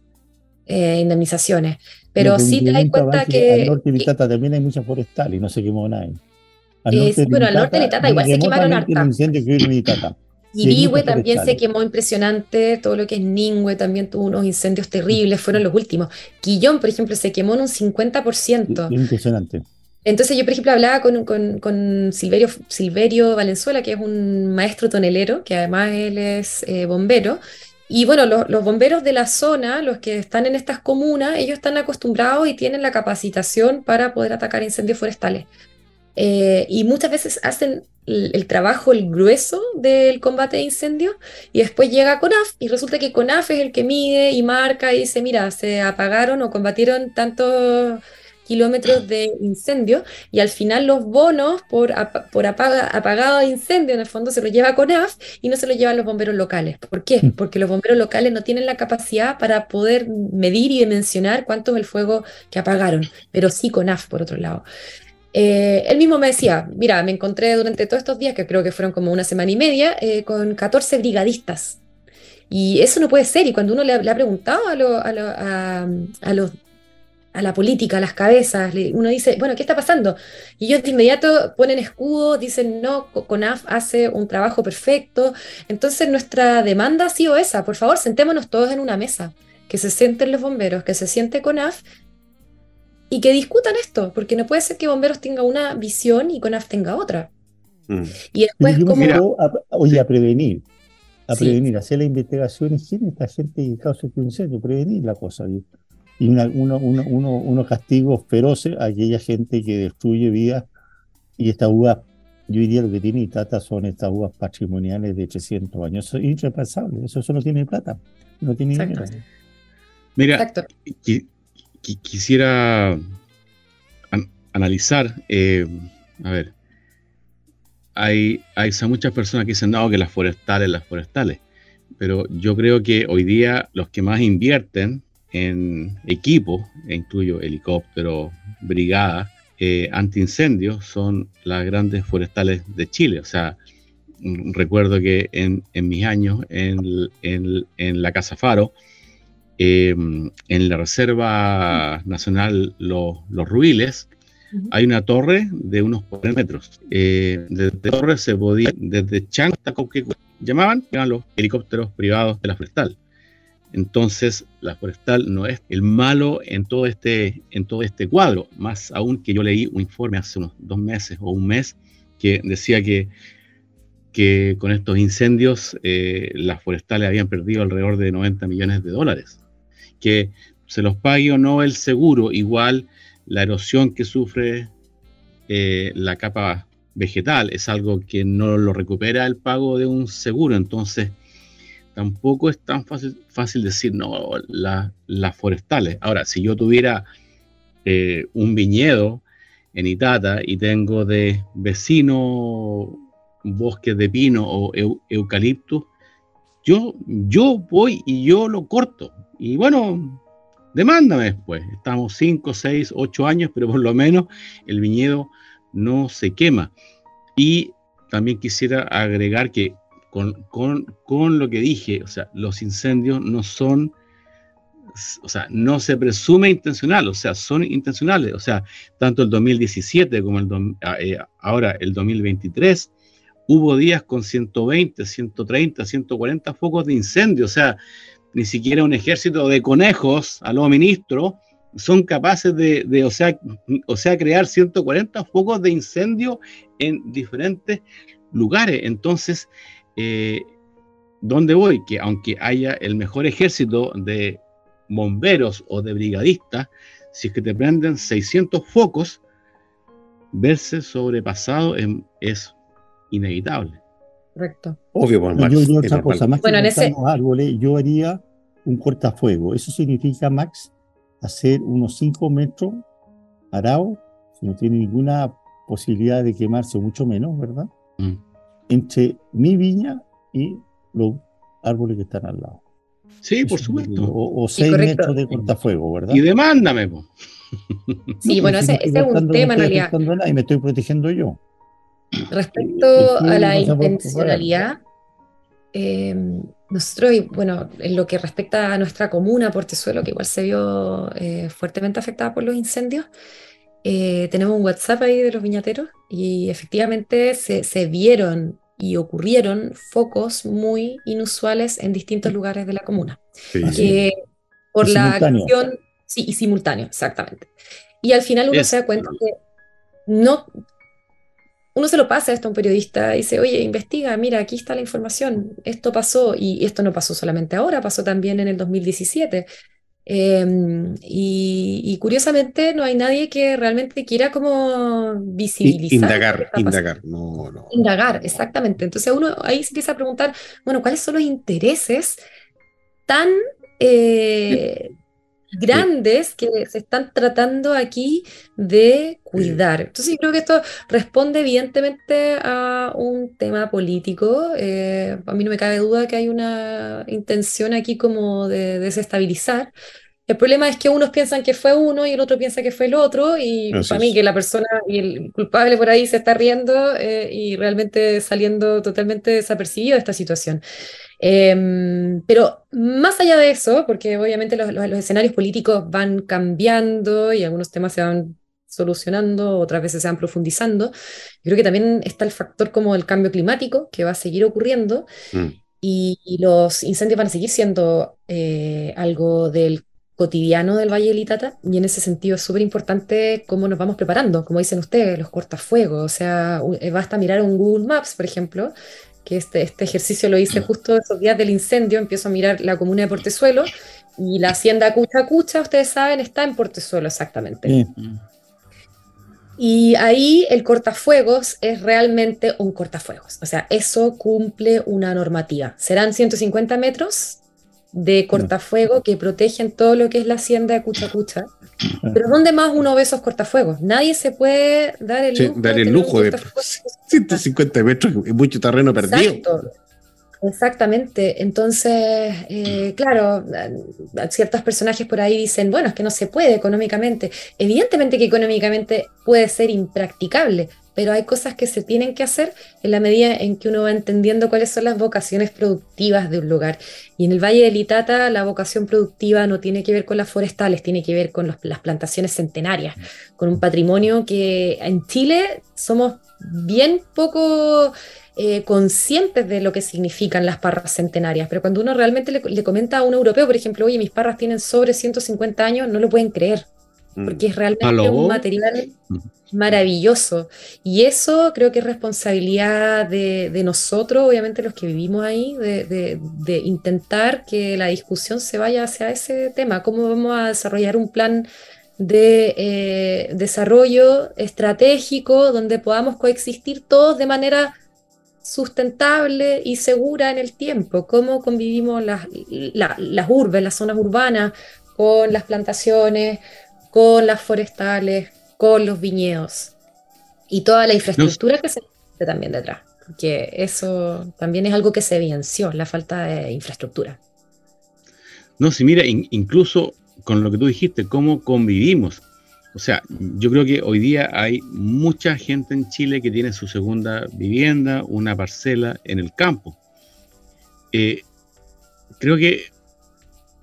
eh, indemnizaciones. Pero sí te das cuenta que. Al norte de Litata también hay muchas forestales y no se quemó nada. Al bueno, al norte de Litata igual se quemaron hartas. Y también se quemó impresionante, todo lo que es Ningüe también tuvo unos incendios terribles, fueron los últimos. Quillón, por ejemplo, se quemó en un 50%. Impresionante. Entonces yo, por ejemplo, hablaba con, con, con Silverio, Silverio, Valenzuela, que es un maestro tonelero, que además él es eh, bombero. Y bueno, los bomberos de la zona, los que están en estas comunas, ellos están acostumbrados y tienen la capacitación para poder atacar incendios forestales. Eh, y muchas veces hacen el, trabajo, el grueso del combate de incendios, y después llega CONAF y resulta que CONAF es el que mide y marca y dice, mira, se apagaron o combatieron tantos kilómetros de incendio y al final los bonos por, por apagado de incendio en el fondo se los lleva CONAF y no se los llevan los bomberos locales. ¿Por qué? Mm. Porque los bomberos locales no tienen la capacidad para poder medir y dimensionar cuánto es el fuego que apagaron, pero sí CONAF por otro lado. Eh, él mismo me decía, mira, me encontré durante todos estos días, que creo que fueron como una semana y media, eh, con 14 brigadistas. Y eso no puede ser. Y cuando uno le, ha preguntado a, los, a la política, a las cabezas, uno dice, bueno, ¿qué está pasando? Y ellos de inmediato ponen escudos, dicen, no, CONAF hace un trabajo perfecto. Entonces nuestra demanda ha sido esa, por favor, sentémonos todos en una mesa, que se sienten los bomberos, que se siente CONAF y que discutan esto, porque no puede ser que Bomberos tenga una visión y CONAF tenga otra. Mm. Y después, como. oye, a prevenir, a prevenir, hacer la investigación y quién esta gente que causa este incendio, prevenir la cosa. Y, una, uno, uno, uno, unos castigos feroces a aquella gente que destruye vidas y estas uvas, yo diría lo que tiene Itata son estas uvas patrimoniales de 300 años. Eso es irrepasable, eso, eso no tiene plata, no tiene dinero. Mira, Exacto quisiera analizar, eh, a ver, hay, hay muchas personas que dicen, no, que las forestales, las forestales, pero yo creo que hoy día los que más invierten en equipo, e incluyo helicóptero, brigada, eh, antiincendios, son las grandes forestales de Chile. O sea, mm, recuerdo que en, mis años en, en la Casa Faro, Em, en la Reserva Nacional Los, Ruiles hay una torre de unos 40 metros. Eh, desde torre se podía, desde Chang hasta llamaban, eran los helicópteros privados de la forestal. Entonces, la forestal no es el malo en todo este, en todo este cuadro, más aún que yo leí un informe hace unos dos meses o un mes que decía que, que con estos incendios eh, las forestales habían perdido alrededor de 90 millones de dólares que se los pague o no el seguro, igual la erosión que sufre eh, la capa vegetal es algo que no lo recupera el pago de un seguro, entonces tampoco es tan fácil, decir, no, las forestales. Ahora, si yo tuviera eh, un viñedo en Itata y tengo de vecino bosques de pino o eucalipto, yo, yo voy y yo lo corto. Y bueno, demándame después. Estamos 5, 6, 8 años, pero por lo menos el viñedo no se quema. Y también quisiera agregar que con, lo que dije, o sea, los incendios no son, o sea, no se presume intencional, o sea, son intencionales, o sea, tanto el 2017 como el ah, eh, ahora el 2023, hubo días con 120, 130, 140 focos de incendio, o sea, ni siquiera un ejército de conejos, a los ministros, son capaces de, o, sea, o sea, crear 140 focos de incendio en diferentes lugares. Entonces, eh, ¿dónde voy? Que aunque haya el mejor ejército de bomberos o de brigadistas, si es que te prenden 600 focos, verse sobrepasado es, inevitable. Correcto. Obvio, por Max, yo, otra cosa, más bueno, que en ese... árboles, yo haría un cortafuego. Eso significa, Max, hacer unos 5 metros arao, si no tiene ninguna posibilidad de quemarse, mucho menos, ¿verdad? Mm. Entre mi viña y los árboles que están al lado. Sí, por supuesto. O, 6 metros de cortafuego, ¿verdad? Y demándame. Sí, bueno, ese, es un tema en realidad. Y me estoy protegiendo yo. Respecto a la intencionalidad, eh, nosotros, bueno, en lo que respecta a nuestra comuna, Portezuelo, que igual se vio eh, fuertemente afectada por los incendios, eh, tenemos un WhatsApp ahí de los viñateros y efectivamente se, vieron y ocurrieron focos muy inusuales en distintos lugares de la comuna. Sí, por la acción, sí, y simultáneo, exactamente. Y al final uno se da cuenta que no, uno se lo pasa esto a un periodista y dice, oye, investiga, mira, aquí está la información, esto pasó, y esto no pasó solamente ahora, pasó también en el 2017. Em, y, curiosamente no hay nadie que realmente quiera como visibilizar. Indagar, indagar, no, no. Indagar, exactamente. Entonces uno ahí se empieza a preguntar, bueno, ¿cuáles son los intereses tan eh, grandes que se están tratando aquí de cuidar. Entonces yo creo que esto responde evidentemente a un tema político. Eh, a mí no me cabe duda que hay una intención aquí como de desestabilizar. El problema es que unos piensan que fue uno y el otro piensa que fue el otro y para mí que la persona y el culpable por ahí se está riendo eh, y realmente saliendo totalmente desapercibido de esta situación. Em, pero más allá de eso, porque obviamente los, escenarios políticos van cambiando y algunos temas se van solucionando, otras veces se van profundizando, creo que también está el factor como el cambio climático que va a seguir ocurriendo mm. y, los incendios van a seguir siendo eh, algo del cotidiano del Valle del Itata y en ese sentido es súper importante cómo nos vamos preparando, como dicen ustedes, los cortafuegos, o sea, eh, basta mirar un Google Maps, por ejemplo, que este, este ejercicio lo hice justo esos días del incendio, empiezo a mirar la comuna de Portezuelo y la hacienda Cucha Cucha, ustedes saben, está en Portezuelo exactamente. Y ahí el cortafuegos es realmente un cortafuegos, o sea, eso cumple una normativa. Serán 150 metros de cortafuego que protegen todo lo que es la hacienda de Cucha Cucha. Pero ¿dónde más uno ve esos cortafuegos? Nadie se puede dar el lujo, dar el lujo de, 150 metros y mucho terreno perdido. Exactamente. Entonces, eh, claro, ciertos personajes por ahí dicen, bueno, es que no se puede económicamente. Evidentemente que económicamente puede ser impracticable, pero hay cosas que se tienen que hacer en la medida en que uno va entendiendo cuáles son las vocaciones productivas de un lugar. Y en el Valle del Itata la vocación productiva no tiene que ver con las forestales, tiene que ver con las plantaciones centenarias, con un patrimonio que en Chile somos bien poco eh, conscientes de lo que significan las parras centenarias, pero cuando uno realmente le, le comenta a un europeo, por ejemplo, oye, mis parras tienen sobre 150 años, no lo pueden creer porque es realmente un material maravilloso. Y eso creo que es responsabilidad de, nosotros, obviamente los que vivimos ahí, de, intentar que la discusión se vaya hacia ese tema, cómo vamos a desarrollar un plan de eh, desarrollo estratégico donde podamos coexistir todos de manera sustentable y segura en el tiempo, cómo convivimos las, las urbes, las zonas urbanas con las plantaciones, con las forestales, con los viñedos y toda la infraestructura que se necesita también detrás, que eso también es algo que se evidenció, la falta de infraestructura. No, si mira, incluso con lo que tú dijiste, cómo convivimos. O sea, yo creo que hoy día hay mucha gente en Chile que tiene su segunda vivienda, una parcela en el campo. Eh, creo que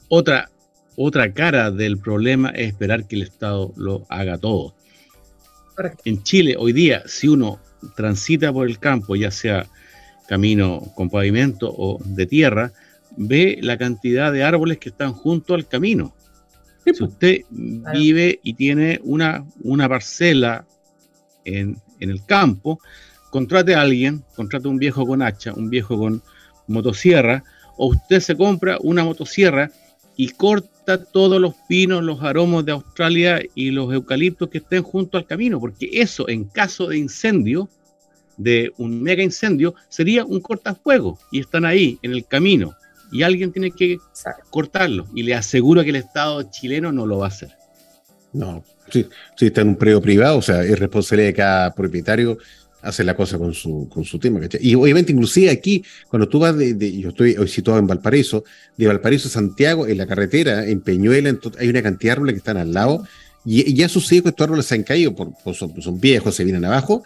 otra, otra cara del problema es esperar que el Estado lo haga todo. En Chile, hoy día, si uno transita por el campo, ya sea camino con pavimento o de tierra, ve la cantidad de árboles que están junto al camino. Si pues. usted vive y tiene una, una parcela en, en, el campo, contrate a alguien, contrate a un viejo con hacha, un viejo con motosierra, o usted se compra una motosierra y corta todos los pinos, los aromos de Australia y los eucaliptos que estén junto al camino, porque eso en caso de incendio, de un mega incendio, sería un cortafuego y están ahí en el camino y alguien tiene que cortarlo y le aseguro que el Estado chileno no lo va a hacer. No, si, está en un predio privado, o sea, es responsabilidad de cada propietario hace la cosa con su, con su tema, ¿cachai? Y obviamente, inclusive aquí, cuando tú vas de, yo estoy hoy situado en Valparaíso, de Valparaíso a Santiago, en la carretera, en Peñuela, hay una cantidad de árboles que están al lado, y, ya sucede que estos árboles se han caído, por, son, viejos, se vienen abajo,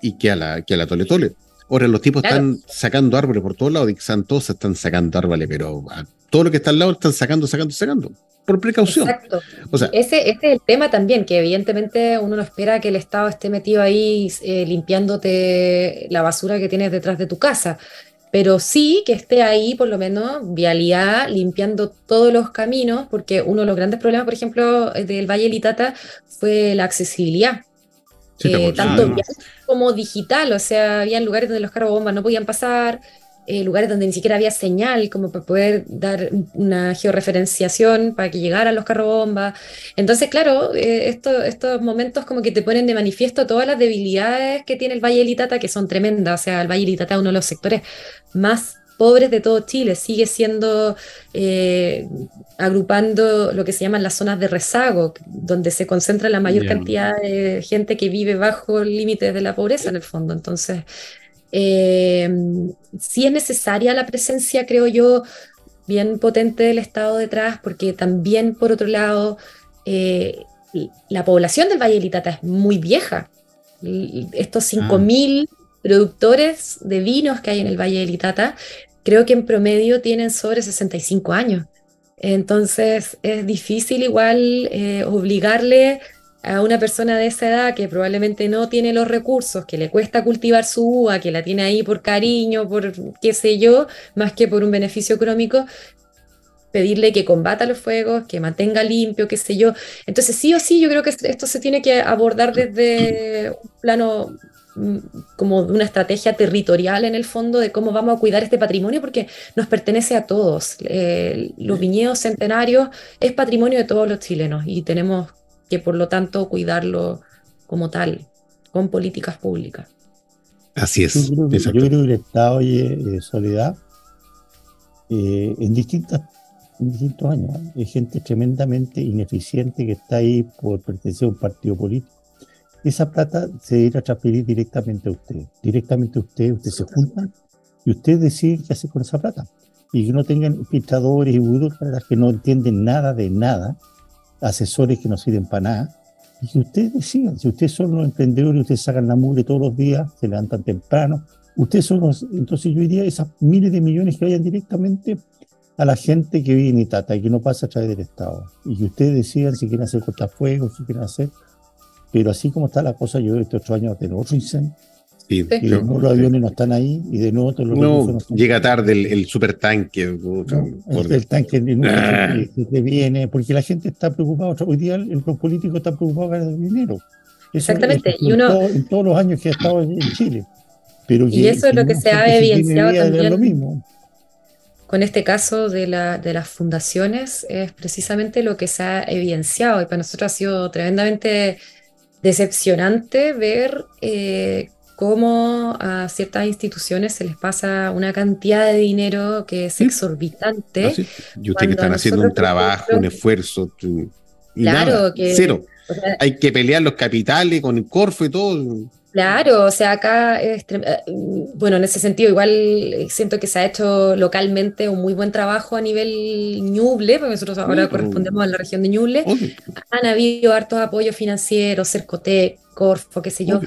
y que a la, que a la tole tole. Ahora los tipos están sacando árboles por todos lados, todos se están sacando árboles, pero todo lo que está al lado están sacando, sacando, sacando por precaución. Exacto. O sea, ese, es el tema también, que evidentemente uno no espera que el Estado esté metido ahí eh, limpiándote la basura que tienes detrás de tu casa, pero sí que esté ahí por lo menos vialidad, limpiando todos los caminos, porque uno de los grandes problemas, por ejemplo, del Valle Litata fue la accesibilidad. Eh, tanto como digital, o sea, había lugares donde los carros bombas no podían pasar, eh, lugares donde ni siquiera había señal, como para poder dar una georreferenciación para que llegaran los carrobombas. Entonces, claro, eh, estos momentos como que te ponen de manifiesto todas las debilidades que tiene el Valle Litata, que son tremendas. O sea, el Valle Litata es uno de los sectores más pobres de todo Chile, sigue siendo eh, agrupando lo que se llaman las zonas de rezago, donde se concentra la mayor cantidad de gente que vive bajo límites de la pobreza en el fondo. Entonces, eh, sí es necesaria la presencia, creo yo, bien potente del Estado detrás, porque también, por otro lado, eh, la población del Valle Litata es muy vieja. Estos 5.000 ah. Productores de vinos que hay en el Valle de Litata, creo que en promedio tienen sobre 65 años. Entonces es difícil igual eh, obligarle a una persona de esa edad que probablemente no tiene los recursos, que le cuesta cultivar su uva, que la tiene ahí por cariño, por qué sé yo, más que por un beneficio económico, pedirle que combata los fuegos, que mantenga limpio, qué sé yo. Entonces, sí o sí, yo creo que esto se tiene que abordar desde un plano como de una estrategia territorial en el fondo de cómo vamos a cuidar este patrimonio porque nos pertenece a todos. Eh, los viñedos centenarios es patrimonio de todos los chilenos y tenemos que por lo tanto cuidarlo como tal, con políticas públicas. Así es. Yo creo, que el Estado y eh, Soledad eh, en, distintas, distintos años hay gente tremendamente ineficiente que está ahí por pertenecer a un partido político. Esa plata se irá a transferir directamente a usted. Directamente a usted, usted se juntan y usted decide qué hacer con esa plata. Y que no tengan filtradores y burócratas que no entienden nada de nada asesores que no sirven para nada, y que ustedes decidan, si ustedes son los emprendedores, ustedes sacan la mugre todos los días, se levantan temprano, ustedes son los, entonces yo diría esas miles de millones que vayan directamente a la gente que vive en Itata y que no pasa a través del Estado, y que ustedes decidan si quieren hacer cortafuegos, si quieren hacer, pero así como está la cosa, yo este otro año tengo otro incendio, y de nuevo los aviones no están ahí y de nuevo todos los no, llega tarde el, el supertanque. el, tanque ah. que, viene, porque la gente está preocupada. Hoy día el, político está preocupado de ganar dinero. Exactamente. y uno, en, todos los años que ha estado en Chile. Pero y eso es lo que se ha evidenciado también. Con este caso de, la, de las fundaciones, es precisamente lo que se ha evidenciado. Y para nosotros ha sido tremendamente decepcionante ver eh, cómo a ciertas instituciones se les pasa una cantidad de dinero que es exorbitante. Y ustedes que están haciendo un trabajo, un esfuerzo. Claro, que. Cero. Hay que pelear los capitales con el Corfo y todo. Claro, o sea, acá, eh, bueno, en ese sentido, igual siento que se ha hecho localmente un muy buen trabajo a nivel Ñuble, porque nosotros ahora correspondemos a la región de Ñuble. Han habido hartos apoyos financieros, Cercotec, Corfo, qué sé yo,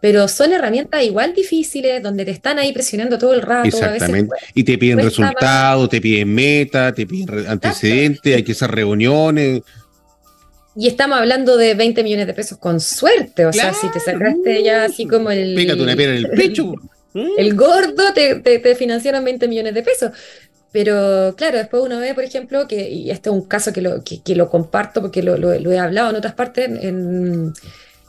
pero son herramientas igual difíciles, donde te están ahí presionando todo el rato. Exactamente. y te piden resultados, te piden meta, te piden antecedentes, hay que hacer reuniones. Y estamos hablando de 20 millones de pesos con suerte, o sea, si te sacaste ya así como el... Pégate una piedra en el pecho. El gordo te, te, financiaron 20 millones de pesos. Pero claro, después uno ve, por ejemplo, que, y este es un caso que lo, que, lo comparto porque lo, lo, he hablado en otras partes, en,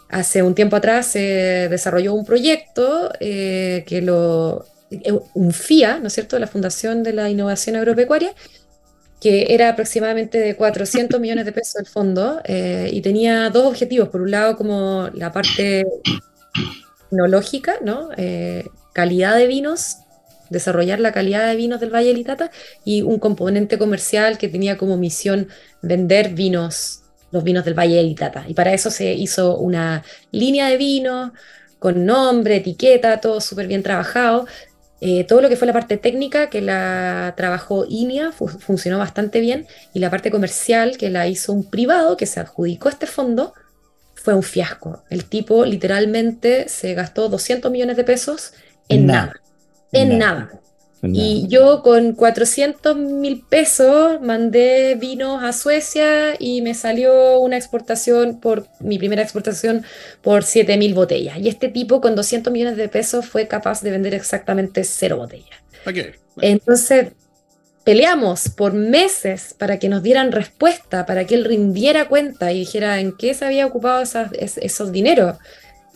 hace un tiempo atrás se desarrolló un proyecto eh, que lo, un FIA, ¿no es cierto?, la Fundación de la Innovación Agropecuaria, que era aproximadamente de 400 millones de pesos el fondo eh, y tenía dos objetivos. Por un lado, como la parte tecnológica, ¿no? Eh, calidad de vinos, desarrollar la calidad de vinos del Valle del Itata y un componente comercial que tenía como misión vender vinos, los vinos del Valle del Itata. Y para eso se hizo una línea de vinos con nombre, etiqueta, todo súper bien trabajado, eh, todo lo que fue la parte técnica, que la trabajó INEA, funcionó bastante bien, y la parte comercial, que la hizo un privado, que se adjudicó este fondo, fue un fiasco. El tipo literalmente se gastó 200 millones de pesos en nada. En nada. Y yo con 400 mil pesos mandé vinos a Suecia y me salió una exportación por mi primera exportación por 7 mil botellas. Y este tipo con 200 millones de pesos fue capaz de vender exactamente cero botellas. Entonces peleamos por meses para que nos dieran respuesta, para que él rindiera cuenta y dijera en qué se había ocupado esos dineros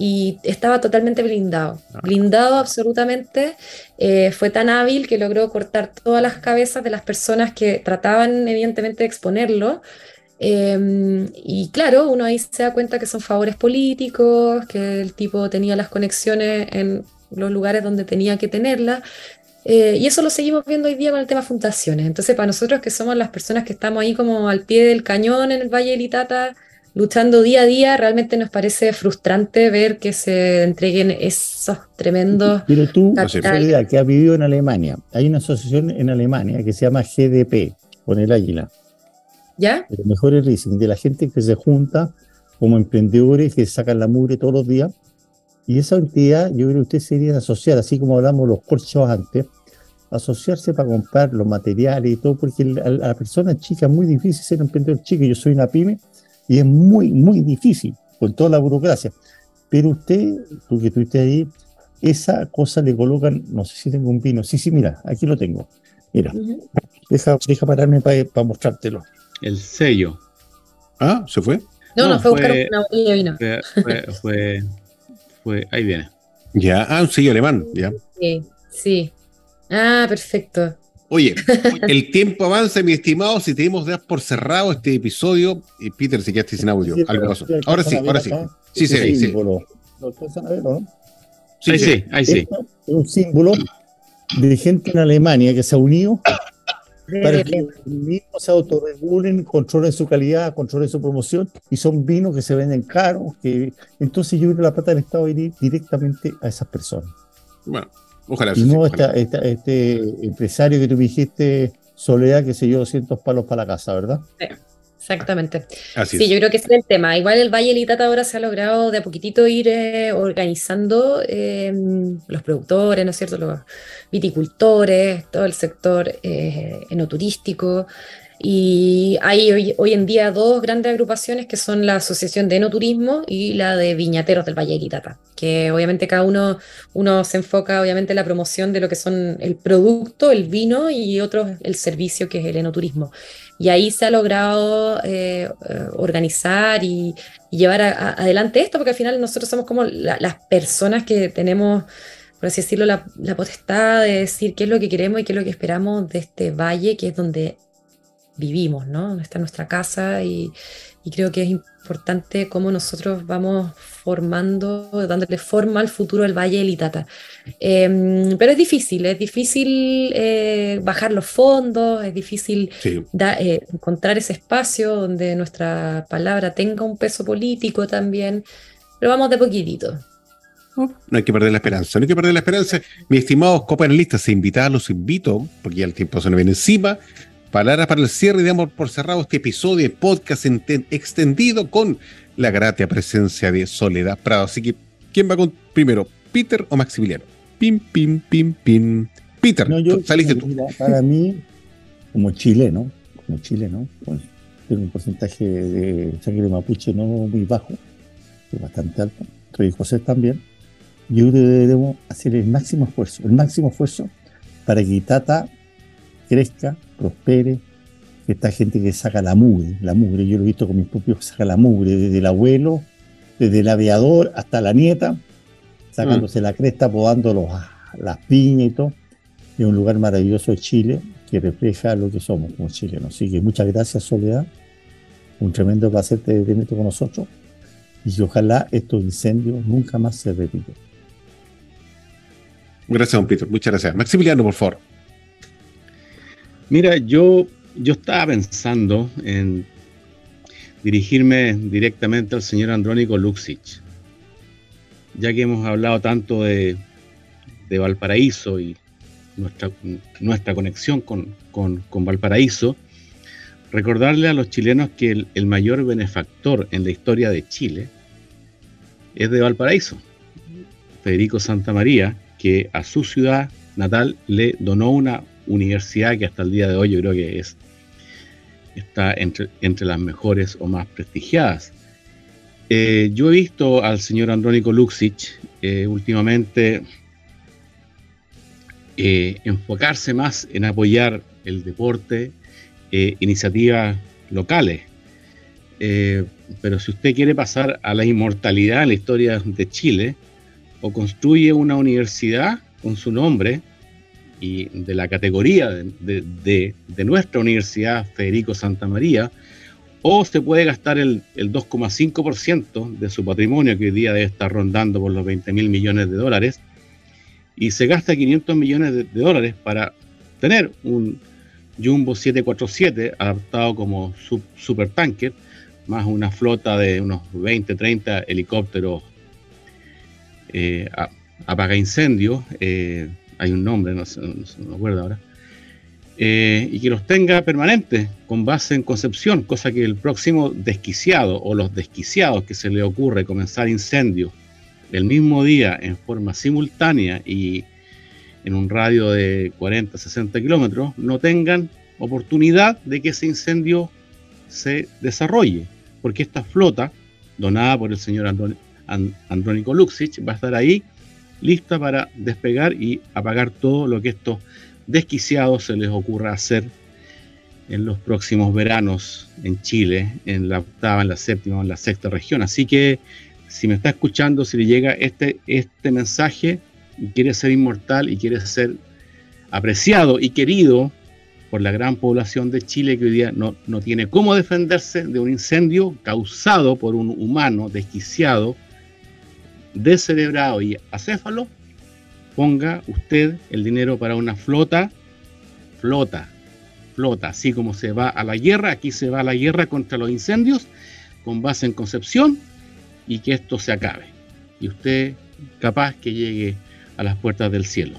y estaba totalmente blindado, ah. blindado absolutamente. Eh, fue tan hábil que logró cortar todas las cabezas de las personas que trataban evidentemente de exponerlo. Em, y claro, uno ahí se da cuenta que son favores políticos, que el tipo tenía las conexiones en los lugares donde tenía que tenerlas. Eh, y eso lo seguimos viendo hoy día con el tema fundaciones. Entonces, para nosotros que somos las personas que estamos ahí como al pie del cañón en el Valle del Itata, luchando día a día, realmente nos parece frustrante ver que se entreguen esos tremendos. Pero tú, idea que has vivido en Alemania, hay una asociación en Alemania que se llama GDP, con el águila. ¿Ya? El mejor leasing, de la gente que se junta como emprendedores que sacan la mugre todos los días. Y esa entidad, yo creo que usted se asociar, así como hablamos los corchos antes, asociarse para comprar los materiales y todo, porque a la persona chica es muy difícil ser emprendedor chico. Yo soy una pyme y es muy, muy difícil con toda la burocracia. Pero usted, tú que estuviste ahí, esa cosa le colocan, no sé si tengo un vino. Sí, sí, mira, aquí lo tengo. Mira, deja, deja pararme para mostrártelo. El sello. Ah, ¿se fue? No, no, fue, buscar una botella de vino. Fue, fue, fue, ahí viene. Ya, ah, un sello alemán, ya. Sí, sí. Ah, perfecto. Oye, el tiempo avanza, mi estimado. Si tenemos ya por cerrado este episodio, y Peter, si quedaste sin audio, algo pasó. Ahora sí, ahora sí. Sí se ve, sí. ¿Lo alcanzan a ver no? Sí, ahí sí, ahí sí. Es un símbolo de gente en Alemania que se ha unido para que los mismos se autorregulen, controlen su calidad, controlen su promoción, y son vinos que se venden caros. Que... Entonces yo creo que la plata del Estado ir directamente a esas personas. Bueno, Ojalá. Y no este empresario que tú dijiste, Soledad, que se dio 200 palos para la casa, ¿verdad? Sí, exactamente. sí, yo creo que ese es el tema. Igual el Valle Litata ahora se ha logrado de a poquitito ir eh, organizando eh, los productores, ¿no es cierto? Los viticultores, todo el sector eh, enoturístico. Y hay hoy, en día dos grandes agrupaciones que son la Asociación de Enoturismo y la de Viñateros del Valle de Quitata, que obviamente cada uno, uno se enfoca obviamente en la promoción de lo que son el producto, el vino y otro el servicio que es el enoturismo. Y ahí se ha logrado eh, eh, organizar y, llevar adelante esto, porque al final nosotros somos como las personas que tenemos por así decirlo, la, potestad de decir qué es lo que queremos y qué es lo que esperamos de este valle, que es donde vivimos, ¿no? Está en nuestra casa y, y creo que es importante cómo nosotros vamos formando, dándole forma al futuro del Valle del Itata. Em, pero es difícil, es difícil eh, bajar los fondos, es difícil eh, encontrar ese espacio donde nuestra palabra tenga un peso político también, pero vamos de poquitito. No hay que perder la esperanza, no hay que perder la esperanza. Mis estimados copanelistas, se invitados, los invito, porque ya el tiempo se nos viene encima, Palabras para el cierre y damos por cerrado este episodio de podcast extendido con la gratia presencia de Soledad Prado. Así que, ¿quién va con primero, Peter o Maximiliano? Pim, pim, pim, pim. Peter, saliste tú. Para mí, como chileno, como chileno, pues, tiene un porcentaje de sangre mapuche no muy bajo, es bastante alto, soy José también. Yo debo hacer el máximo esfuerzo, el máximo esfuerzo para que Tata crezca, prospere, que esta gente que saca la mugre, la mugre, yo lo he visto con mis propios, saca la mugre, desde el abuelo, desde el aviador hasta la nieta, sacándose mm. la cresta, podando las piñas y todo. Es un lugar maravilloso de Chile que refleja lo que somos como chilenos. Así que muchas gracias, Soledad. Un tremendo placer tenerte con nosotros y que ojalá estos incendios nunca más se repitan. Gracias, don Peter. Muchas gracias. Maximiliano, por favor. Mira, yo, yo estaba pensando en dirigirme directamente al señor Andrónico Luxic, ya que hemos hablado tanto de, Valparaíso y nuestra, nuestra conexión con, Valparaíso, recordarle a los chilenos que el, el, mayor benefactor en la historia de Chile es de Valparaíso, Federico Santa María, que a su ciudad natal le donó una universidad que hasta el día de hoy yo creo que es, está entre, entre las mejores o más prestigiadas. Eh, yo he visto al señor Andrónico Luxic eh, últimamente eh, enfocarse más en apoyar el deporte, iniciativas locales. pero si usted quiere pasar a la inmortalidad en la historia de Chile, o construye una universidad con su nombre, y de la categoría de, nuestra universidad Federico Santa María, o se puede gastar el, 2,5% de su patrimonio, que hoy día debe estar rondando por los 20 mil millones de dólares, y se gasta 500 millones de, dólares para tener un Jumbo 747 adaptado como supertanker, más una flota de unos 20, 30 helicópteros eh, apaga incendios, eh, hay un nombre, no, se, me acuerdo ahora, eh, y que los tenga permanentes con base en concepción, cosa que el próximo desquiciado o los desquiciados que se le ocurre comenzar incendios el mismo día en forma simultánea y en un radio de 40, 60 kilómetros, no tengan oportunidad de que ese incendio se desarrolle, porque esta flota, donada por el señor Andrónico Luxich, va a estar ahí lista para despegar y apagar todo lo que estos desquiciados se les ocurra hacer en los próximos veranos en Chile, en la octava, en la séptima en la sexta región. Así que si me está escuchando, si le llega este, este mensaje y quiere ser inmortal y quiere ser apreciado y querido por la gran población de Chile que hoy día no, no tiene cómo defenderse de un incendio causado por un humano desquiciado, descerebrado y acéfalo, ponga usted el dinero para una flota, flota, flota, así como se va a la guerra, aquí se va a la guerra contra los incendios, con base en Concepción, y que esto se acabe. Y usted capaz que llegue a las puertas del cielo.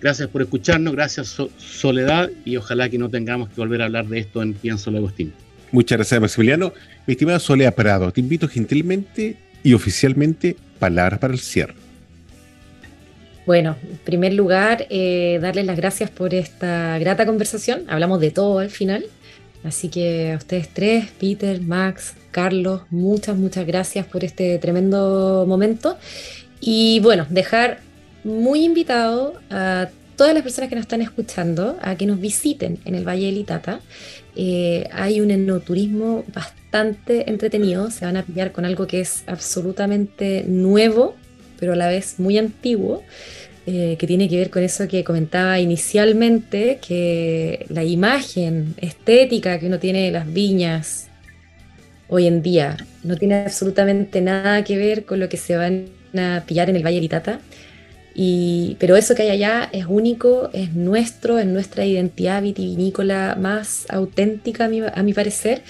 Gracias por escucharnos, gracias Soledad, y ojalá que no tengamos que volver a hablar de esto en Pienso Agustín. Muchas gracias, Maximiliano. Mi estimada Soledad Prado, te invito gentilmente y oficialmente palabras para el cierre. Bueno, en primer lugar, eh, darles las gracias por esta grata conversación. Hablamos de todo al final. Así que a ustedes tres, Peter, Max, Carlos, muchas, muchas gracias por este tremendo momento. Y bueno, dejar muy invitado a todas las personas que nos están escuchando a que nos visiten en el Valle del Itata. Eh, hay un enoturismo bastante entretenido, se van a pillar con algo que es absolutamente nuevo, pero a la vez muy antiguo. eh, que tiene que ver con eso que comentaba inicialmente, que la imagen estética que uno tiene de las viñas hoy en día no tiene absolutamente nada que ver con lo que se van a pillar en el Valle de Itata. Y, pero eso que hay allá es único, es nuestro, es nuestra identidad vitivinícola más auténtica, a mi parecer.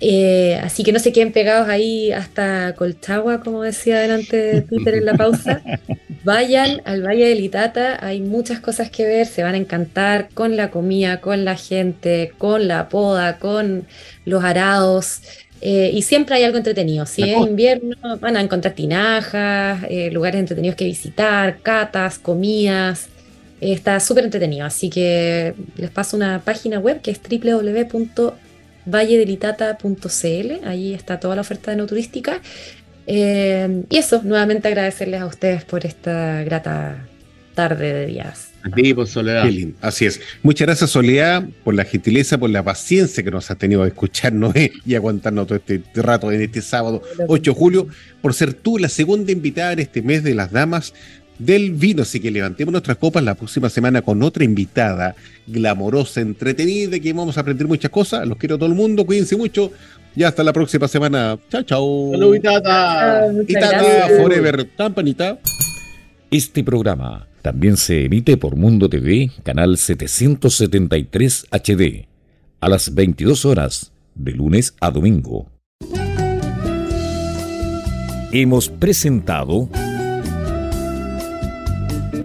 Eh, así que no se queden pegados ahí hasta Colchagua, como decía delante de Twitter en la pausa. Vayan al Valle del Itata, hay muchas cosas que ver, se van a encantar con la comida, con la gente, con la poda, con los arados. Eh, y siempre hay algo entretenido. Si es invierno, van a encontrar tinajas, eh, lugares entretenidos que visitar, catas, comidas. está súper entretenido. Así que les paso una página web que es www valledelitata.cl, ahí está toda la oferta de no turística. Eh, y eso, nuevamente agradecerles a ustedes por esta grata tarde de días. A por Soledad. Así es. Muchas gracias, Soledad, por la gentileza, por la paciencia que nos has tenido a escucharnos y aguantarnos todo este rato en este sábado 8 de julio, por ser tú la segunda invitada en este mes de las damas del vino. Así que levantemos nuestras copas la próxima semana con otra invitada glamorosa, entretenida, que vamos a aprender muchas cosas. Los quiero a todo el mundo, cuídense mucho. Y hasta la próxima semana. Chao, chao. Salud, Itata. Itata, forever. Tampanita. Este programa también se emite por Mundo TV, canal 773 HD, a las 22 horas, de lunes a domingo. Hemos presentado